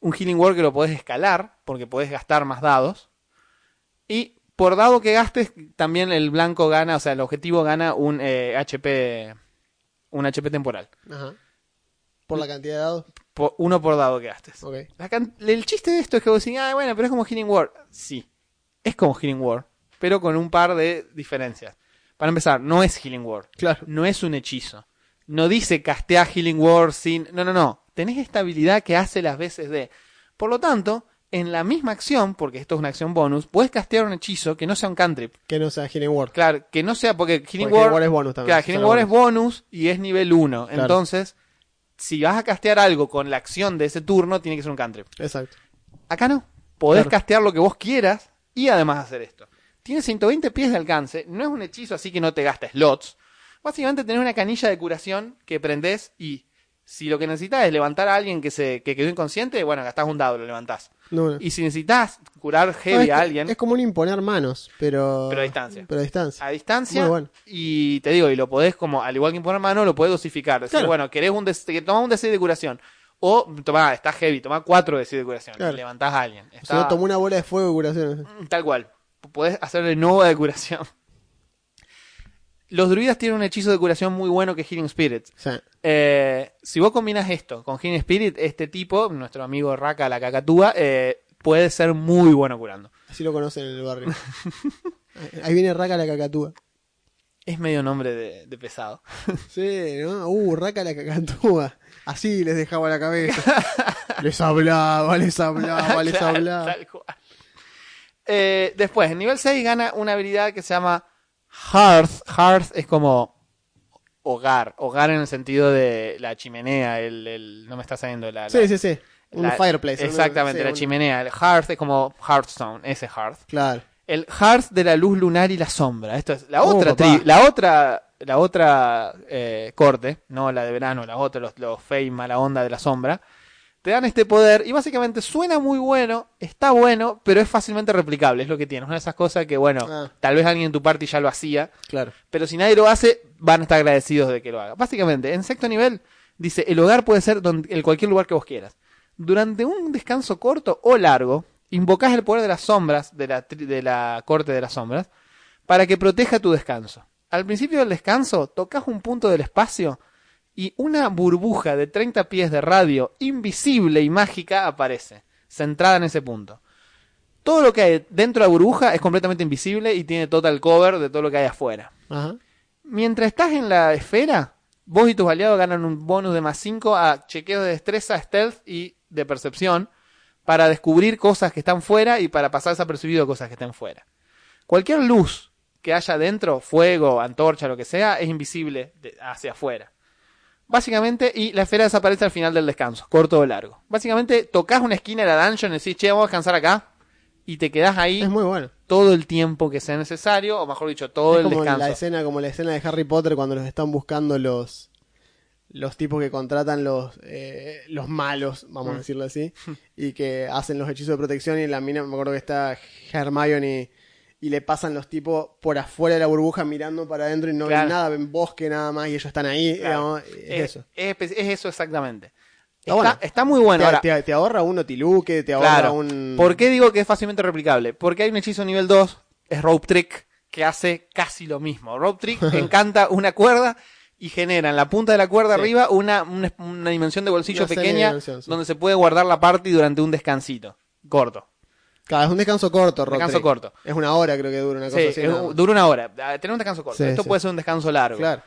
Un Healing Word que lo podés escalar, porque podés gastar más dados. Y por dado que gastes, también el blanco gana, o sea, el objetivo gana un eh, HP. Un HP temporal. Ajá. Por la cantidad de dados. Po- uno por dado que gastes. Ok. La can- el chiste de esto es que vos decís, ah, bueno, pero es como Healing Word. Sí, es como Healing Word, pero con un par de diferencias. Para empezar, no es Healing Word. Claro. No es un hechizo. No dice castea Healing Word sin. No, no, no. Tenés esta habilidad que hace las veces de. Por lo tanto, en la misma acción, porque esto es una acción bonus, puedes castear un hechizo que no sea un cantrip. Que no sea Healing Word. Claro, que no sea porque Healing Porque Word. Word es bonus también. Claro, Healing Word es bonus. bonus y es nivel 1. Claro. Entonces, si vas a castear algo con la acción de ese turno, tiene que ser un cantrip. Exacto. Acá no. Podés Claro. castear lo que vos quieras y además hacer esto. Tiene 120 pies de alcance, no es un hechizo así que no te gasta slots. Básicamente tenés una canilla de curación que prendés y si lo que necesitas es levantar a alguien que se que quedó inconsciente, bueno, gastás un dado, lo levantás. No. Y si necesitas curar No, heavy es, a alguien es como un imponer manos, pero. Pero a distancia. Pero a distancia. a distancia Muy bueno. y te digo, y lo podés como, al igual que imponer mano, lo podés dosificar. Decir, Claro. bueno, querés un que tomás un D6 de curación. O, toma, está heavy, toma 4 de 7 de curación. Claro. Y levantás a alguien. O Está- sea, no tomó una bola de fuego de curación. Tal cual. Podés hacerle nova de curación. Los druidas tienen un hechizo de curación muy bueno que es Healing sea, Eh, si vos combinas esto con Healing Spirit, este tipo, nuestro amigo Raka la cacatúa, eh, puede ser muy bueno curando. así lo conocen en el barrio. [LAUGHS] Ahí viene Raka la cacatúa. Es medio nombre de, de pesado. [LAUGHS] Sí, ¿no? Uh, Raka la cacatúa. Así les dejaba la cabeza. [LAUGHS] les hablaba, les hablaba, les hablaba. tal cual. Eh, después, en nivel 6 gana una habilidad que se llama Hearth. Hearth es como hogar. Hogar en el sentido de la chimenea. El, el- no me está saliendo la. Sí, la- sí, sí. Un la- fireplace. Exactamente, Sí, la un- chimenea. El Hearth es como Hearthstone, ese Hearth. Claro. El Hearth de la luz lunar y la sombra. Esto es la Oh, otra, tri- la otra, la otra eh, corte, no la de verano, la otra, los, los Fey mala onda de la sombra. Te dan este poder y básicamente suena muy bueno, está bueno, pero es fácilmente replicable, es lo que tiene. Es una de esas cosas que, bueno, Ah. tal vez alguien en tu party ya lo hacía, Claro. pero si nadie lo hace, van a estar agradecidos de que lo haga. Básicamente, en sexto nivel, dice, el hogar puede ser donde, en cualquier lugar que vos quieras. Durante un descanso corto o largo, invocás el poder de las sombras, de la, tri- de la corte de las sombras, para que proteja tu descanso. Al principio del descanso, tocas un punto del espacio y una burbuja de 30 pies de radio, invisible y mágica, aparece, centrada en ese punto. Todo lo que hay dentro de la burbuja es completamente invisible y tiene total cover de todo lo que hay afuera. Ajá. Mientras estás en la esfera, vos y tus aliados ganan un bonus de más 5 a chequeos de destreza, stealth y de percepción para descubrir cosas que están fuera y para pasar desapercibido cosas que estén fuera. Cualquier luz que haya dentro, fuego, antorcha, lo que sea, es invisible hacia afuera. Básicamente, y la esfera desaparece al final del descanso, corto o largo. Básicamente, tocas una esquina de la dungeon y decís, che, vamos a descansar acá, y te quedás ahí Es muy bueno. todo el tiempo que sea necesario, o mejor dicho, todo es el como descanso. la escena, como la escena de Harry Potter cuando los están buscando los los tipos que contratan los eh, los malos, vamos a Mm. decirlo así, [LAUGHS] y que hacen los hechizos de protección y en la mina, me acuerdo que está Hermione y le pasan los tipos por afuera de la burbuja mirando para adentro y no Claro. ven nada, ven bosque nada más y ellos están ahí, Claro. digamos, es, es, eso. es eso exactamente. Está Está, bueno. está muy bueno. te, Ahora, te- te ahorra un otiluque, te ahorra claro, un... ¿por qué digo que es fácilmente replicable? Porque hay un hechizo nivel 2, es Rope Trick, que hace casi lo mismo. Rope Trick [LAUGHS] encanta una cuerda y genera en la punta de la cuerda Sí. arriba una, una, una dimensión de bolsillo pequeña sí. donde se puede guardar la party durante un descansito. Corto. Claro, es un descanso corto, Rock Descanso corto. Es una hora creo que dura una cosa Sí, así. es- dura una hora. Ah, Tener un descanso corto. Sí, Esto sí. puede ser un descanso largo. Claro.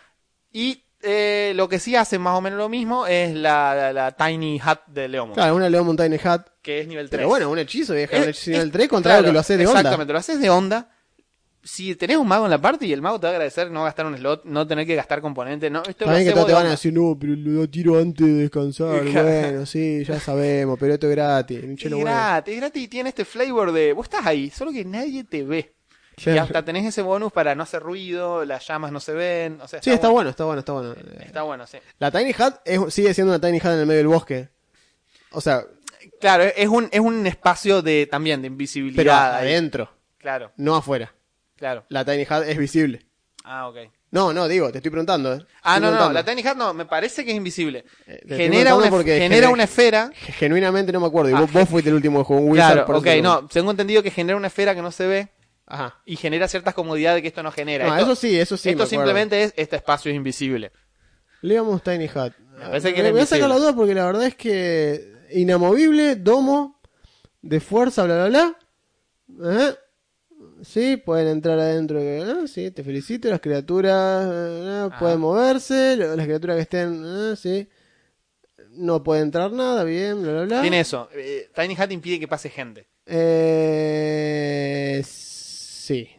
Y eh, lo que sí hace más o menos lo mismo es la, la- la Tiny Hat de Leomo, Claro, una Leon Mountain Hat. que es nivel 3. Pero bueno, un hechizo, vieja, un hechizo es- nivel 3 contra algo claro, que lo haces de onda. Exactamente, lo haces de onda. Si tenés un mago en la party, el mago te va a agradecer no gastar un slot, no tener que gastar componentes. No, esto También que te van a decir, no, pero lo tiro antes de descansar. [LAUGHS] Bueno, sí, ya sabemos, pero esto es gratis. un Es bueno. gratis, es gratis y tiene este flavor de vos estás ahí, solo que nadie te ve. Y hasta tenés ese bonus para no hacer ruido, las llamas no se ven. O sea, Sí, está bueno, está bueno, está bueno. Está bueno, sí. La Tiny Hat es- sigue siendo una Tiny Hat en el medio del bosque. O sea, Claro, es un, es un espacio de también de pero invisibilidad. ahí. adentro, Claro, no afuera. Claro. La Tiny Hat es visible. Ah, ok. No, no, digo, te estoy preguntando. ¿eh? Ah, Estoy no, no, la Tiny Hat no, me parece que es invisible. Eh, Genera, una, genera gener- una esfera. Genuinamente no me acuerdo. Y Ah, vos, vos fuiste el último que jugó un Wizard. Claro, por ok, no, tengo entendido que genera una esfera que no se ve Ajá. y genera ciertas comodidades que esto no genera. No, esto eso sí, eso sí. esto me simplemente es, este espacio es invisible. Leamos Tiny Hat. Me parece que Me era voy a sacar la duda porque la verdad es que inamovible, domo, de fuerza, bla, bla, bla. ¿Eh? Sí, pueden entrar adentro. ¿eh? Sí, te felicito. Las criaturas ¿eh? Ajá. pueden moverse. Las criaturas que estén, ¿eh? sí. No puede entrar nada, bien, bla, bla, bla. Tiene eso. eh, Tiny Hat impide que pase gente. Eh, sí.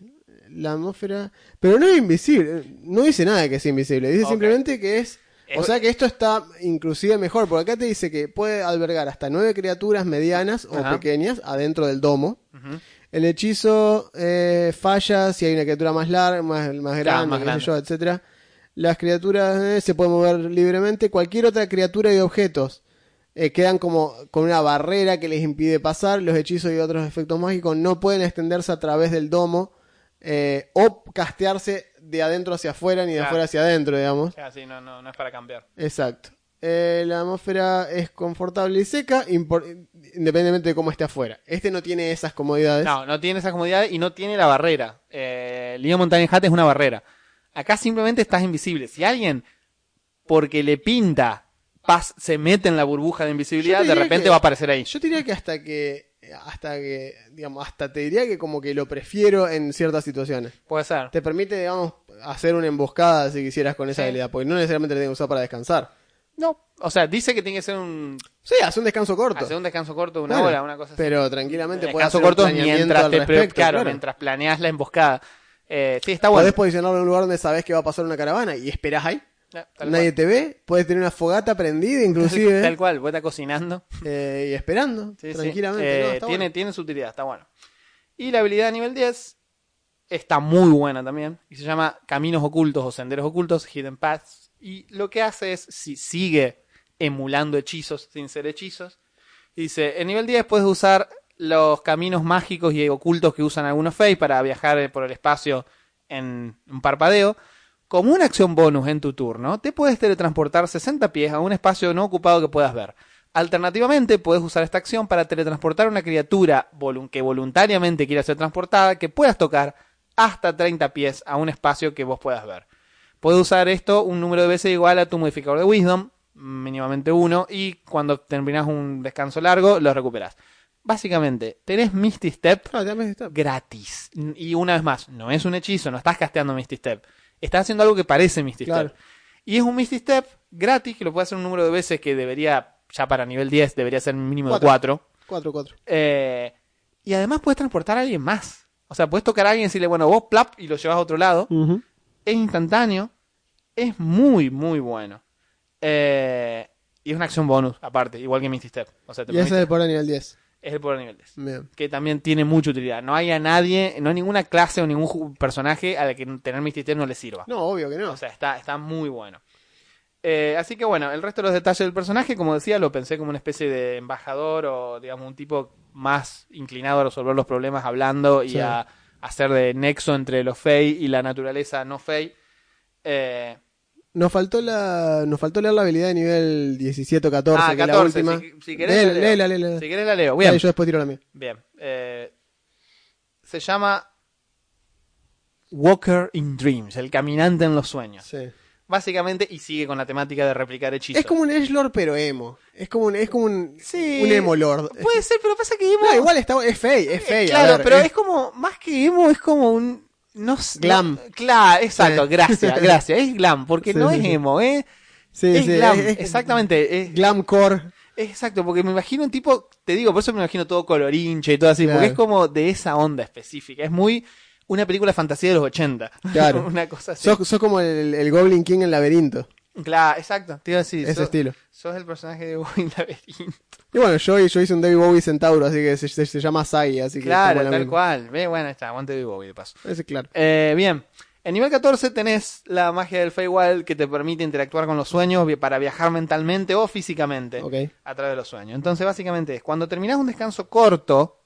La atmósfera. Pero no es invisible. No dice nada que sea invisible. Dice simplemente que es. O Es- sea que esto está inclusive mejor. Porque acá te dice que puede albergar hasta nueve criaturas medianas o pequeñas adentro del domo. El hechizo eh, falla si hay una criatura más larga, más, más grande, más grande. yo, etcétera. Las criaturas eh, se pueden mover libremente. Cualquier otra criatura y objetos eh, quedan como con una barrera que les impide pasar. Los hechizos y otros efectos mágicos no pueden extenderse a través del domo eh, o castearse de adentro hacia afuera ni de Claro. afuera hacia adentro, digamos. Sí, no, no, no es para cambiar. Exacto. Eh, la atmósfera es confortable y seca, independientemente de cómo esté afuera. Este no tiene esas comodidades. No, no tiene esa comodidad y no tiene la barrera. Eh, Leo Montaña Hat es una barrera. Acá simplemente estás invisible. Si alguien, porque le pinta, pas, se mete en la burbuja de invisibilidad, de repente que- va a aparecer ahí. Yo diría que hasta que, hasta que, digamos, hasta te diría que como que lo prefiero en ciertas situaciones. Puede ser. Te permite, digamos, hacer una emboscada si quisieras con esa Sí. habilidad, porque no necesariamente la tienes que usar para descansar. No. O sea, dice que tiene que ser un, Sí, hace un descanso corto. hacer un descanso corto de una Bueno, hora, una cosa así. Pero tranquilamente puedes hacer un corto planeamiento mientras te respecto, claro, mientras planeas la emboscada. Eh, sí, está bueno. Podés posicionarlo en un lugar donde sabes que va a pasar una caravana y esperás ahí. Tal Nadie cual. te ve, puedes tener una fogata prendida [LAUGHS] inclusive Tal cual, vos estás cocinando. eh, y esperando [LAUGHS] Sí, sí. tranquilamente. Eh, No, está tiene, bueno. tiene su utilidad, está bueno. Y la habilidad a nivel 10 está muy buena también. Y se llama Caminos Ocultos o Senderos Ocultos, Hidden Paths. Y lo que hace es, si sigue emulando hechizos sin ser hechizos, dice, en nivel 10 puedes usar los caminos mágicos y ocultos que usan algunos Fey para viajar por el espacio en un parpadeo. Como una acción bonus en tu turno, te puedes teletransportar 60 pies a un espacio no ocupado que puedas ver. Alternativamente, puedes usar esta acción para teletransportar una criatura que voluntariamente quiera ser transportada, que puedas tocar hasta 30 pies a un espacio que vos puedas ver. Puedes usar esto un número de veces igual a tu modificador de Wisdom, mínimamente uno, y cuando terminas un descanso largo, lo recuperas. Básicamente, tenés Misty Step Ah, está. gratis. Y una vez más, no es un hechizo, no estás casteando Misty Step. Estás haciendo algo que parece Misty Claro. Step. Y es un Misty Step gratis, que lo puede hacer un número de veces que debería, ya para nivel 10, debería ser mínimo de Cuatro. 4. 4 4. Eh, y además puedes transportar a alguien más. O sea, puedes tocar a alguien y decirle, bueno, vos plap y lo llevas a otro lado. Es instantáneo. Es muy, muy bueno. Eh, y es una acción bonus, aparte, igual que Misty Step. O sea, te Y ese es el poder a nivel 10. es el poder nivel 10 Bien. que también tiene mucha utilidad. No hay a nadie, no hay ninguna clase o ningún personaje al que tener Misty Step no le sirva. No, obvio que no. O sea, está, está muy bueno. Eh, así que bueno, el resto de los detalles del personaje, como decía, lo pensé como una especie de embajador o digamos un tipo más inclinado a resolver los problemas hablando y Sí. a hacer de nexo entre los Fey y la naturaleza no Fey. Eh, Nos faltó la nos faltó leer la habilidad de nivel 17 o 14, ah, que es la 14, última. si, si querés Léela, la leo. léela, léela. Si querés la leo. Dale, Bien. yo después tiro la mía. Bien. eh, se llama Walker in Dreams, el caminante en los sueños. Sí. Básicamente, y sigue con la temática de replicar hechizos. Es como un Edgelord pero emo. Es como un es como un Sí. un emo lord. Puede ser, pero pasa que emo. No, igual está es fey, es fey, claro, ver, pero es- es como, más que emo, es como un. No, sé- Glam. no- claro, exacto, Sí. gracias, [LAUGHS] gracias. Es glam, porque Sí, no sí, es emo, ¿eh? sí, es sí, glam, es- exactamente. Es, Glamcore. exacto, porque me imagino un tipo, te digo, por eso me imagino todo colorinche y todo así, porque es como de esa onda específica. Es muy una película de fantasía de los 80. Claro. [LAUGHS] una cosa así. Sos, sos como el, el Goblin King en laberinto. Claro, exacto, te iba a decir. Ese sos- estilo. Sos el personaje de Boy Laberinto. Y bueno, yo, yo hice un David Bowie Centauro, así que se, se- se llama Sai, así que Claro, tal misma. cual. Ve, bueno, está, aguante de Bowie de paso. Ese, claro. Eh, bien, en nivel 14 tenés la magia del Feywild que te permite interactuar con los sueños para viajar mentalmente o físicamente a través de los sueños. Entonces, básicamente es cuando terminás un descanso corto,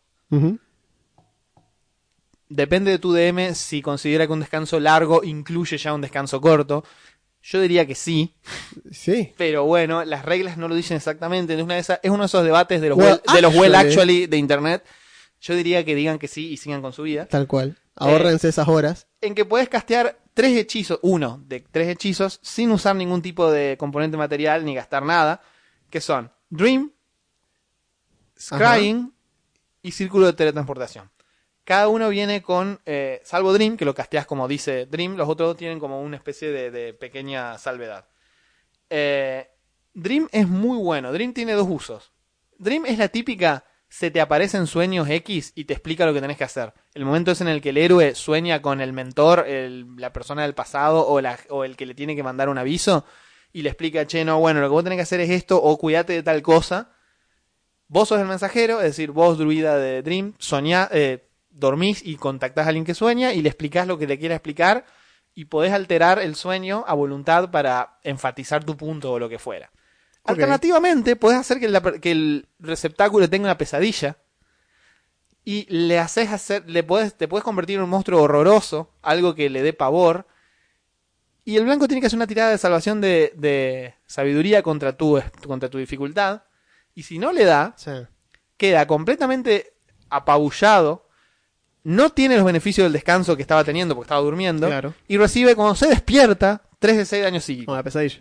depende de tu DM si considera que un descanso largo incluye ya un descanso corto. Yo diría que sí, Sí. pero bueno, las reglas no lo dicen exactamente. Es, una de esas- es uno de esos debates de los, Well, well, de los well actually- actually de internet. Yo diría que digan que sí y sigan con su vida. Tal cual. Eh, Ahórrense esas horas. en que puedes castear tres hechizos, uno de tres hechizos, sin usar ningún tipo de componente material ni gastar nada, que son Dream, Scrying y Círculo de Teletransportación. Cada uno viene con, eh, salvo Dream, que lo casteas como dice Dream, los otros tienen como una especie de, pequeña salvedad. Eh, Dream es muy bueno, Dream tiene dos usos. Dream es la típica, se te aparecen sueños X y te explica lo que tenés que hacer. El momento es en el que el héroe sueña con el mentor, el- la persona del pasado o el que le tiene que mandar un aviso y le explica, che, no, bueno, lo que vos tenés que hacer es esto o cuídate de tal cosa. Vos sos el mensajero, es decir, vos, druida de Dream, soñá, eh, dormís y contactás a alguien que sueña y le explicás lo que le quiera explicar y podés alterar el sueño a voluntad para enfatizar tu punto o lo que fuera. Alternativamente, podés hacer que, la per- que el receptáculo tenga una pesadilla y le haces hacer, le podés, te puedes convertir en un monstruo horroroso, algo que le dé pavor, Y el blanco tiene que hacer una tirada de salvación de, de sabiduría contra tu, contra tu dificultad. Y si no le da, Sí. queda completamente apabullado. No tiene los beneficios del descanso que estaba teniendo porque estaba durmiendo. Claro. Y recibe, cuando se despierta, 3 de 6 daños psíquicos. Bueno, pesadilla.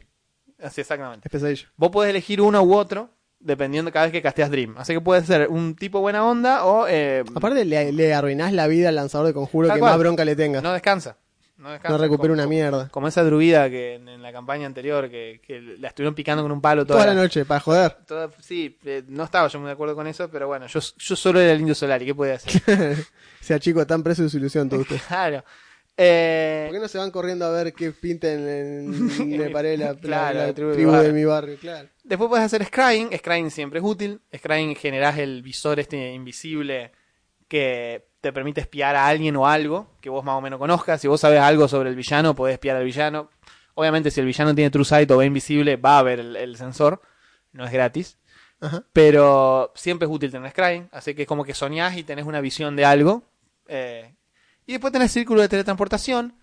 Así exactamente. Es pesadilla. Vos podés elegir uno u otro dependiendo cada vez que casteas Dream. Así que puede ser un tipo buena onda o eh, Aparte, le, le arruinás la vida al lanzador de conjuro que cual. más bronca le tenga. No descansa. No, descansa. recupera una mierda. Como esa druida que en, en la campaña anterior que, que la estuvieron picando con un palo toda, Toda la noche, para joder. toda- sí, eh, no estaba yo muy de acuerdo con eso, pero bueno, yo, yo solo era el indio solar y qué podía hacer. [LAUGHS] sea chico, tan preso de su ilusión todo usted. [LAUGHS] claro. Eh, ¿Por qué no se van corriendo a ver qué pinten en [LAUGHS] Me paré la, la- Claro, la la tribu tribu, de mi de barrio. mi barrio? Claro. Después puedes hacer Scrying. Scrying siempre es útil. Scrying generás el visor este invisible que te permite espiar a alguien o algo que vos más o menos conozcas. Si vos sabes algo sobre el villano, podés espiar al villano. Obviamente, si el villano tiene True Sight o ve invisible, va a ver el, el sensor. No es gratis. Ajá. Pero siempre es útil tener Scrying. Así que es como que soñás y tenés una visión de algo. Eh, y después tenés Círculo de Teletransportación.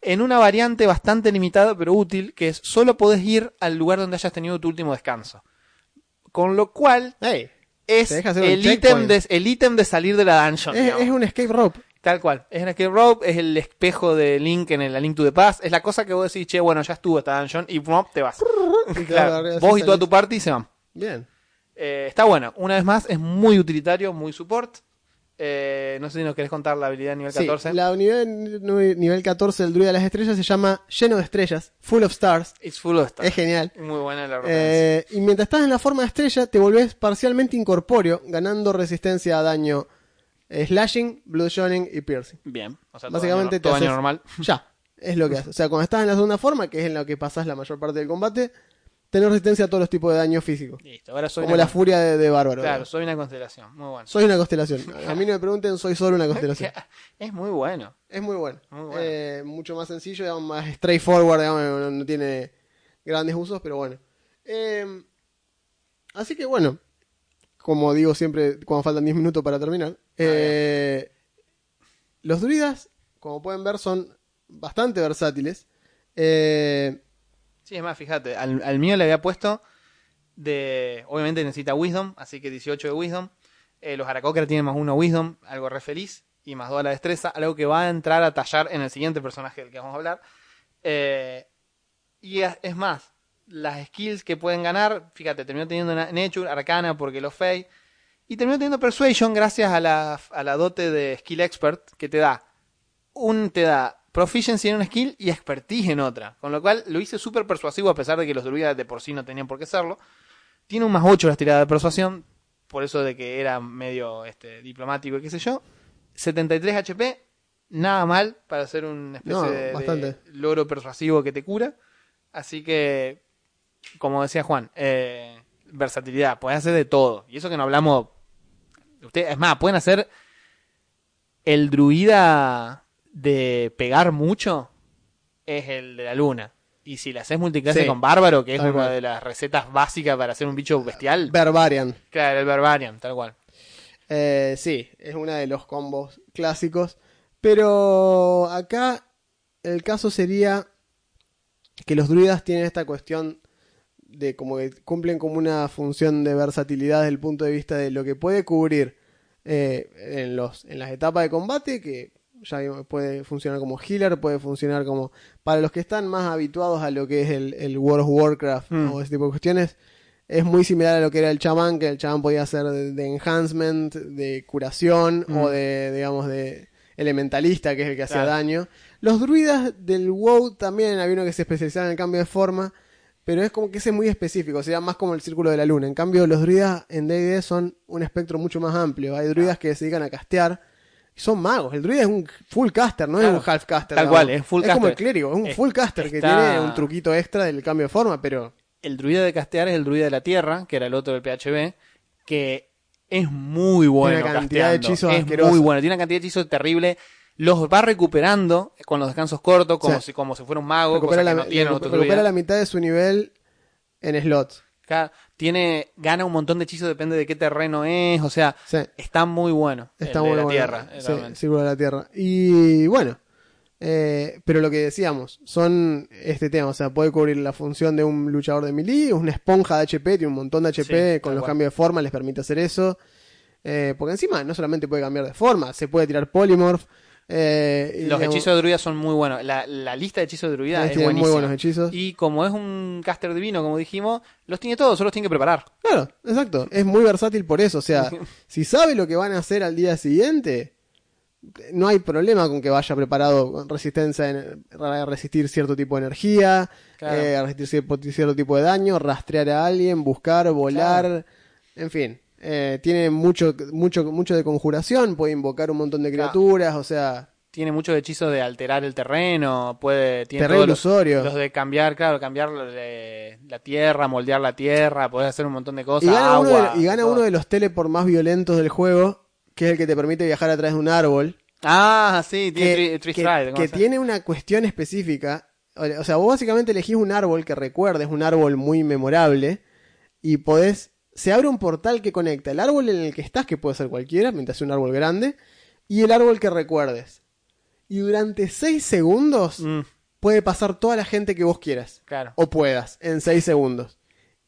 En una variante bastante limitada pero útil, que es solo podés ir al lugar donde hayas tenido tu último descanso. Con lo cual es el ítem, de, el ítem de salir de la dungeon. es, un escape rope. Tal cual. Es un escape rope, es el espejo de Link en el A Link to the Past. Es la cosa que vos decís, che, bueno, ya estuvo esta dungeon y ¡pum! te vas. [LAUGHS] Claro, Claro, vos y toda tu party se van. Bien. Eh, está bueno. Una vez más, es muy utilitario, muy support. Eh, no sé si nos querés contar la habilidad nivel Sí, 14. la nivel, nivel 14 del druida de las estrellas se llama Lleno de Estrellas, Full of Stars. It's full of stuff. Es genial. Muy buena la. Eh, y mientras estás en la forma de estrella, te volvés parcialmente incorpóreo, ganando resistencia a daño eh, slashing, bloodshotting y piercing. Bien. O sea, Básicamente todo, te daño, haces- normal. [LAUGHS] Ya, es lo que hace. O sea, cuando estás en la segunda forma, que es en la que pasás la mayor parte del combate, tenés resistencia a todos los tipos de daño físico. Listo. Ahora soy Como la furia de, de Bárbaro. Claro, soy una constelación. Muy bueno. Soy una constelación. [LAUGHS] A mí no me pregunten, soy solo una constelación. [LAUGHS] Es muy bueno. Es muy bueno. Muy bueno. Eh, mucho más sencillo, digamos, más straightforward, digamos, no, no tiene grandes usos, pero bueno. Eh, así que bueno, como digo siempre cuando faltan 10 minutos para terminar, eh, los druidas, como pueden ver, son bastante versátiles. Eh, Sí, es más, fíjate, al, mío le había puesto de. Obviamente necesita Wisdom, así que 18 de Wisdom. Eh, los Aracocra tienen más uno Wisdom, algo re feliz, y más 2 a la destreza, algo que va a entrar a tallar en el siguiente personaje del que vamos a hablar. Eh, y es, más, las skills que pueden ganar, fíjate, terminó teniendo na- Nature, Arcana, porque lo Fey, y terminó teniendo Persuasion gracias a la, a la dote de Skill Expert que te da un te da proficiency en una skill y expertise en otra. Con lo cual lo hice súper persuasivo a pesar de que los druidas de por sí no tenían por qué serlo. Tiene un más 8 las tiradas de persuasión, por eso de que era medio este, diplomático y qué sé yo. 73 HP, nada mal para hacer una especie No, de- de, loro persuasivo que te cura. Así que, como decía Juan, eh, versatilidad, puedes hacer de todo. Y eso que no hablamos... Usted, es más, pueden hacer el druida de pegar mucho es el de la luna. Y si le haces multiclase Sí. con bárbaro, que es Tal una cual. de las recetas básicas para hacer un bicho bestial, Barbarian. claro, el barbarian, tal cual. Eh, sí, es uno de los combos clásicos. Pero acá el caso sería que los druidas tienen esta cuestión de como que cumplen como una función de versatilidad desde el punto de vista de lo que puede cubrir eh, en, los, en las etapas de combate, que ya puede funcionar como healer, puede funcionar como... Para los que están más habituados a lo que es el, el World of Warcraft Mm. o ese tipo de cuestiones, es muy similar a lo que era el chamán, que el chamán podía hacer de, de enhancement, de curación Mm. o de, digamos, de elementalista, que es el que hacía Claro. daño. Los druidas del WoW también había uno que se especializaba en el cambio de forma, pero es como que ese es muy específico, sería más como el círculo de la luna. En cambio, los druidas en D&D son un espectro mucho más amplio. Hay druidas que se dedican a castear son magos. El druida es un full caster, no Claro. es un half caster. Tal cual, es full como caster. el clérigo, es un Es- full caster que tiene un truquito extra del cambio de forma, pero El druida de castear es el druida de la tierra, que era el otro del PHB, que es muy bueno Tiene una cantidad de casteando. hechizos es asquerosos. muy bueno, tiene una cantidad de hechizos terrible. Los va recuperando con los descansos cortos, como, si, como si fuera un mago, recupera, cosa la, que no recupera druidas. la mitad de su nivel en slots. Acá Tiene, gana un montón de hechizos, depende de qué terreno es, o sea, Sí. está muy bueno. Está el de muy la bueno. tierra, Sí. Círculo de la Tierra. Y bueno, Eh, pero lo que decíamos, son este tema, o sea, puede cubrir la función de un luchador de melee, una esponja de HP, tiene un montón de HP, Sí, con los cual. cambios de forma les permite hacer eso. Eh, porque encima no solamente puede cambiar de forma, se puede tirar polymorph. Eh, Los digamos, hechizos de druida son muy buenos. La, la lista de hechizos de druida es muy buenos hechizos. Y como es un caster divino, como dijimos, los tiene todos, solo los tiene que preparar. Claro, exacto. Es muy versátil por eso. O sea, [LAUGHS] si sabe lo que van a hacer al día siguiente, no hay problema con que vaya preparado resistencia en- a resistir cierto tipo de energía, Claro. eh, a resistir cierto, cierto tipo de daño, rastrear a alguien, buscar, volar, en fin. Eh, tiene mucho, mucho, mucho de conjuración, puede invocar un montón de criaturas, o sea, Tiene muchos hechizos de alterar el terreno, puede tiene terreno los, ilusorio. los de cambiar, claro, cambiar la tierra, moldear la tierra, podés hacer un montón de cosas, Y gana, uno, agua, de, y gana uno de los teleport más violentos del juego, que es el que te permite viajar a través de un árbol. Ah, sí, tiene que, que- Stride, ¿cómo que se- tiene una cuestión específica. O sea, vos básicamente elegís un árbol que recuerdes, un árbol muy memorable, y podés. Se abre un portal que conecta el árbol en el que estás, que puede ser cualquiera, mientras sea un árbol grande, y el árbol que recuerdes. Y durante 6 segundos Mm, puede pasar toda la gente que vos quieras. claro. O puedas, en 6 segundos.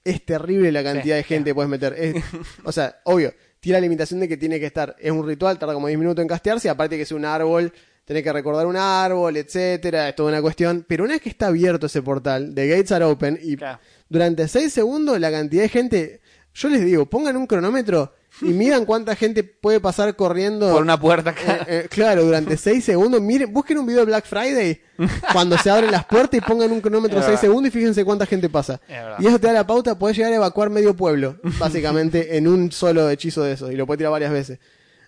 Es terrible la cantidad Sí, de gente que puedes meter. Es- [LAUGHS] o sea, obvio, tiene la limitación de que tiene que estar. Es un ritual, tarda como 10 minutos en castearse, aparte que es un árbol, tenés que recordar un árbol, etcétera, es toda una cuestión. Pero una vez que está abierto ese portal, The Gates are open, y Claro. durante 6 segundos la cantidad de gente. Yo les digo, pongan un cronómetro y midan cuánta gente puede pasar corriendo. Por una puerta Eh, acá. eh, claro, durante 6 segundos. Miren, busquen un video de Black Friday cuando se abren las puertas y pongan un cronómetro Es 6 verdad. segundos y fíjense cuánta gente pasa. Es. Y eso te da la pauta, podés llegar a evacuar medio pueblo, básicamente, en un solo hechizo de esos. Y lo puedes tirar varias veces.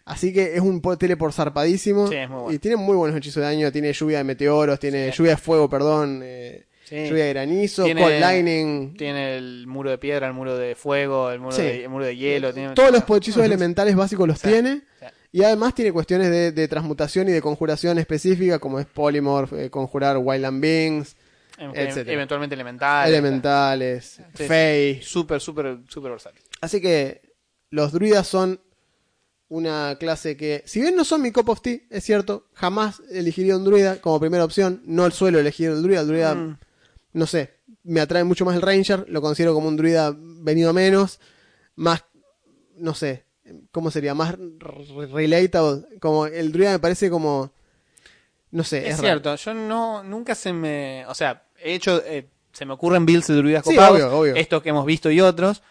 Así que es un po- teleport zarpadísimo. Sí, es muy bueno. Y tiene muy buenos hechizos de daño. Tiene lluvia de meteoros, tiene Sí. lluvia de fuego, perdón. eh, Sí. Lluvia de granizo, Tiene- cold lightning. Tiene el muro de piedra, el muro de fuego, el muro, Sí. de, el muro de hielo. Tiene... Todos los hechizos elementales básicos los tiene. Y además tiene cuestiones de, de transmutación y de conjuración específica, como es Polymorph, eh, conjurar Wildland Beings, Em- etcétera. eventualmente elemental. elementales, Sí, Fey. Súper, súper, súper versátil. Así que los druidas son una clase que, si bien no son mi cup of tea, es cierto, jamás elegiría un druida como primera opción. No suelo elegir el druida. El druida, Mm. No sé, me atrae mucho más el ranger. Lo considero como un druida venido a menos. Más, no sé, ¿cómo sería? Más re- relatable. Como el druida me parece como, no sé, Es, es, cierto, yo no, nunca se me. O sea, he hecho. eh, se me ocurren builds de druidas Sí, copados, obvio, obvio. estos que hemos visto y otros,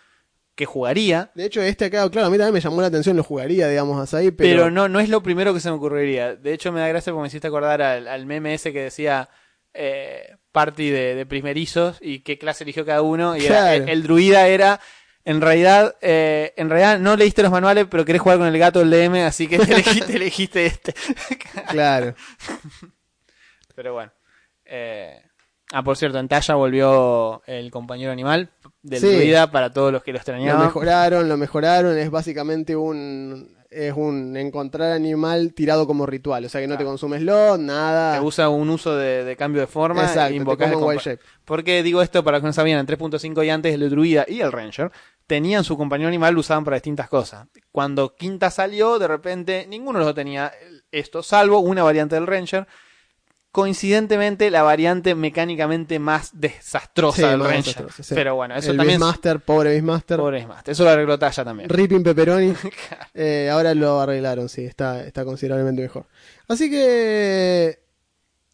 que jugaría, De hecho, este acá, claro, a mí también me llamó la atención, lo jugaría, digamos, ahí, pero, pero, no, no es lo primero que se me ocurriría. De hecho, me da gracia porque me hiciste acordar al, al meme ese que decía. Eh, party de, de primerizos y qué clase eligió cada uno y era- el, el druida era en realidad eh, en realidad no leíste los manuales pero querés jugar con el gato del DM así que te [LAUGHS] elegiste, elegiste este [LAUGHS] claro. [LAUGHS] Pero bueno. Eh, ah, por cierto, en Talla volvió el compañero animal del Sí. druida para todos los que lo Lo extrañaban. mejoraron, lo mejoraron, es básicamente un es un encontrar animal tirado como ritual, o sea que no te consumes lot, nada. Que usa un uso de, de cambio de forma Exacto, e te el wild compa- shape. ¿Por qué digo esto? Para que no sabían, en 3.5 y antes el druida y el ranger tenían su compañero animal, lo usaban para distintas cosas. Cuando Quinta salió, de repente ninguno de los dos tenía esto, salvo una variante del ranger. Coincidentemente, la variante mecánicamente más desastrosa Sí, del más ranger. desastroso, sí. Pero bueno, eso el también. Beastmaster, pobre Beastmaster. Pobre Beastmaster. Eso lo arregló Talla también. Ripping Pepperoni. [LAUGHS] Eh, ahora lo arreglaron, sí, está, está considerablemente mejor. Así que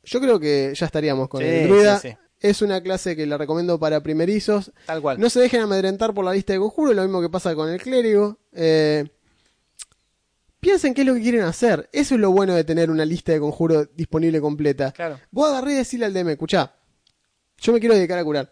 yo creo que ya estaríamos con Sí, el druida. Es una clase que la recomiendo para primerizos. Tal cual. No se dejen amedrentar por la lista de conjuros, lo mismo que pasa con el clérigo. Eh, piensen qué es lo que quieren hacer. Eso es lo bueno de tener una lista de conjuros disponible completa. Claro. Vos agarré y decirle al DM, escuchá, yo me quiero dedicar a curar.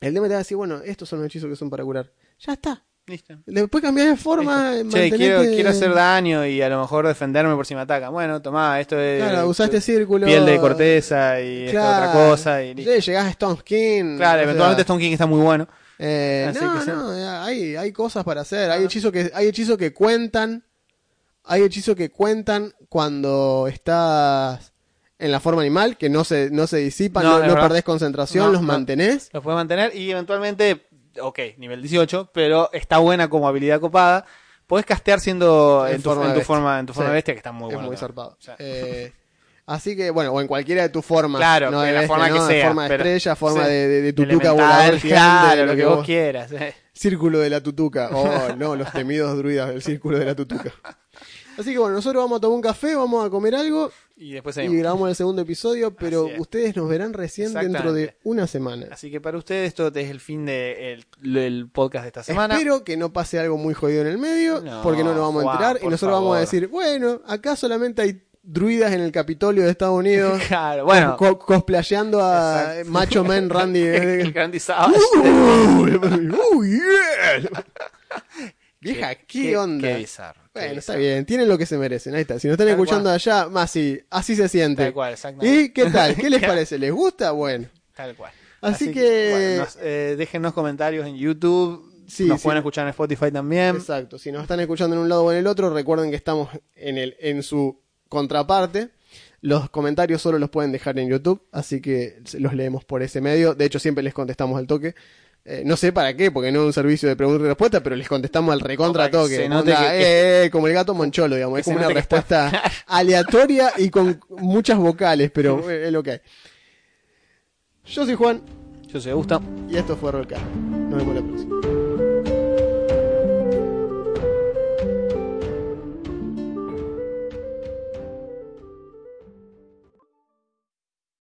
El DM te va a decir, bueno, estos son los hechizos que son para curar. Ya está. Listo. Después cambiar de forma. Che, mantenete- quiero, quiero hacer daño y a lo mejor defenderme por si me atacan. Bueno, tomá, esto es Claro, usaste círculo. piel de corteza y Claro. otra cosa. Y, Sí, llegás a Stone Skin. claro, eventualmente sea, Stone King está muy bueno. eh, Así no, que sí. no, hay, hay cosas para hacer. Hay hechizos que, hay hechizos que cuentan. Hay hechizos que cuentan cuando estás en la forma animal, que no se, no se disipan, No, no, es no verdad. perdés concentración, No, los mantenés. Los puedes mantener y eventualmente, ok, nivel 18, pero está buena como habilidad copada. Puedes castear siendo En en, tu, forma en tu forma, en tu forma Sí. bestia, que está muy es bueno. muy también. zarpado. Eh, Así que, bueno, o en cualquiera de tus formas. Claro, no de la forma que sea, Forma de estrella, forma sí. de, de, de tutuca volador gigante, claro, lo que vos quieras. eh. Círculo de la tutuca. Oh, no, los temidos druidas del círculo de la tutuca. Así que bueno, nosotros vamos a tomar un café, vamos a comer algo Y después y seguimos. grabamos el segundo episodio, pero ustedes nos verán recién dentro de una semana. Así que para ustedes esto es el fin del del podcast de esta semana. Espero que no pase algo muy jodido en el medio, No, porque no nos vamos a enterar y nosotros vamos a decir, bueno, acá solamente hay druidas en el Capitolio de Estados Unidos. [LAUGHS] Claro, bueno. co- cosplayando a Exacto. Macho Man Randy. [LAUGHS] el Randy Savage. ¡Uh, yeah! [LAUGHS] Vieja, ¿qué, onda? Qué bizarro. Bueno, está bien, tienen lo que se merecen. Ahí está. Si nos están Tal escuchando cual. allá, más sí, así se siente. Tal cual, exactamente. ¿Y qué tal? ¿Qué les [LAUGHS] parece? ¿Les gusta? Bueno. Tal cual. Así que- bueno, nos- eh, déjennos comentarios en YouTube. Sí, nos sí. pueden escuchar en Spotify también. Exacto. Si nos están escuchando en un lado o en el otro, recuerden que estamos en, el, en su contraparte. Los comentarios solo los pueden dejar en YouTube, así que los leemos por ese medio. De hecho, siempre les contestamos al toque. Eh, no sé para qué, porque no es un servicio de pregunta y respuesta, pero les contestamos al recontra que toque. Onda, que- eh, eh, como el gato moncholo, digamos. que Es como una que está- respuesta [LAUGHS] aleatoria y con muchas vocales, pero es lo que hay. Yo soy Juan Yo soy Augusto. y esto fue Rollcast. Nos vemos la próxima.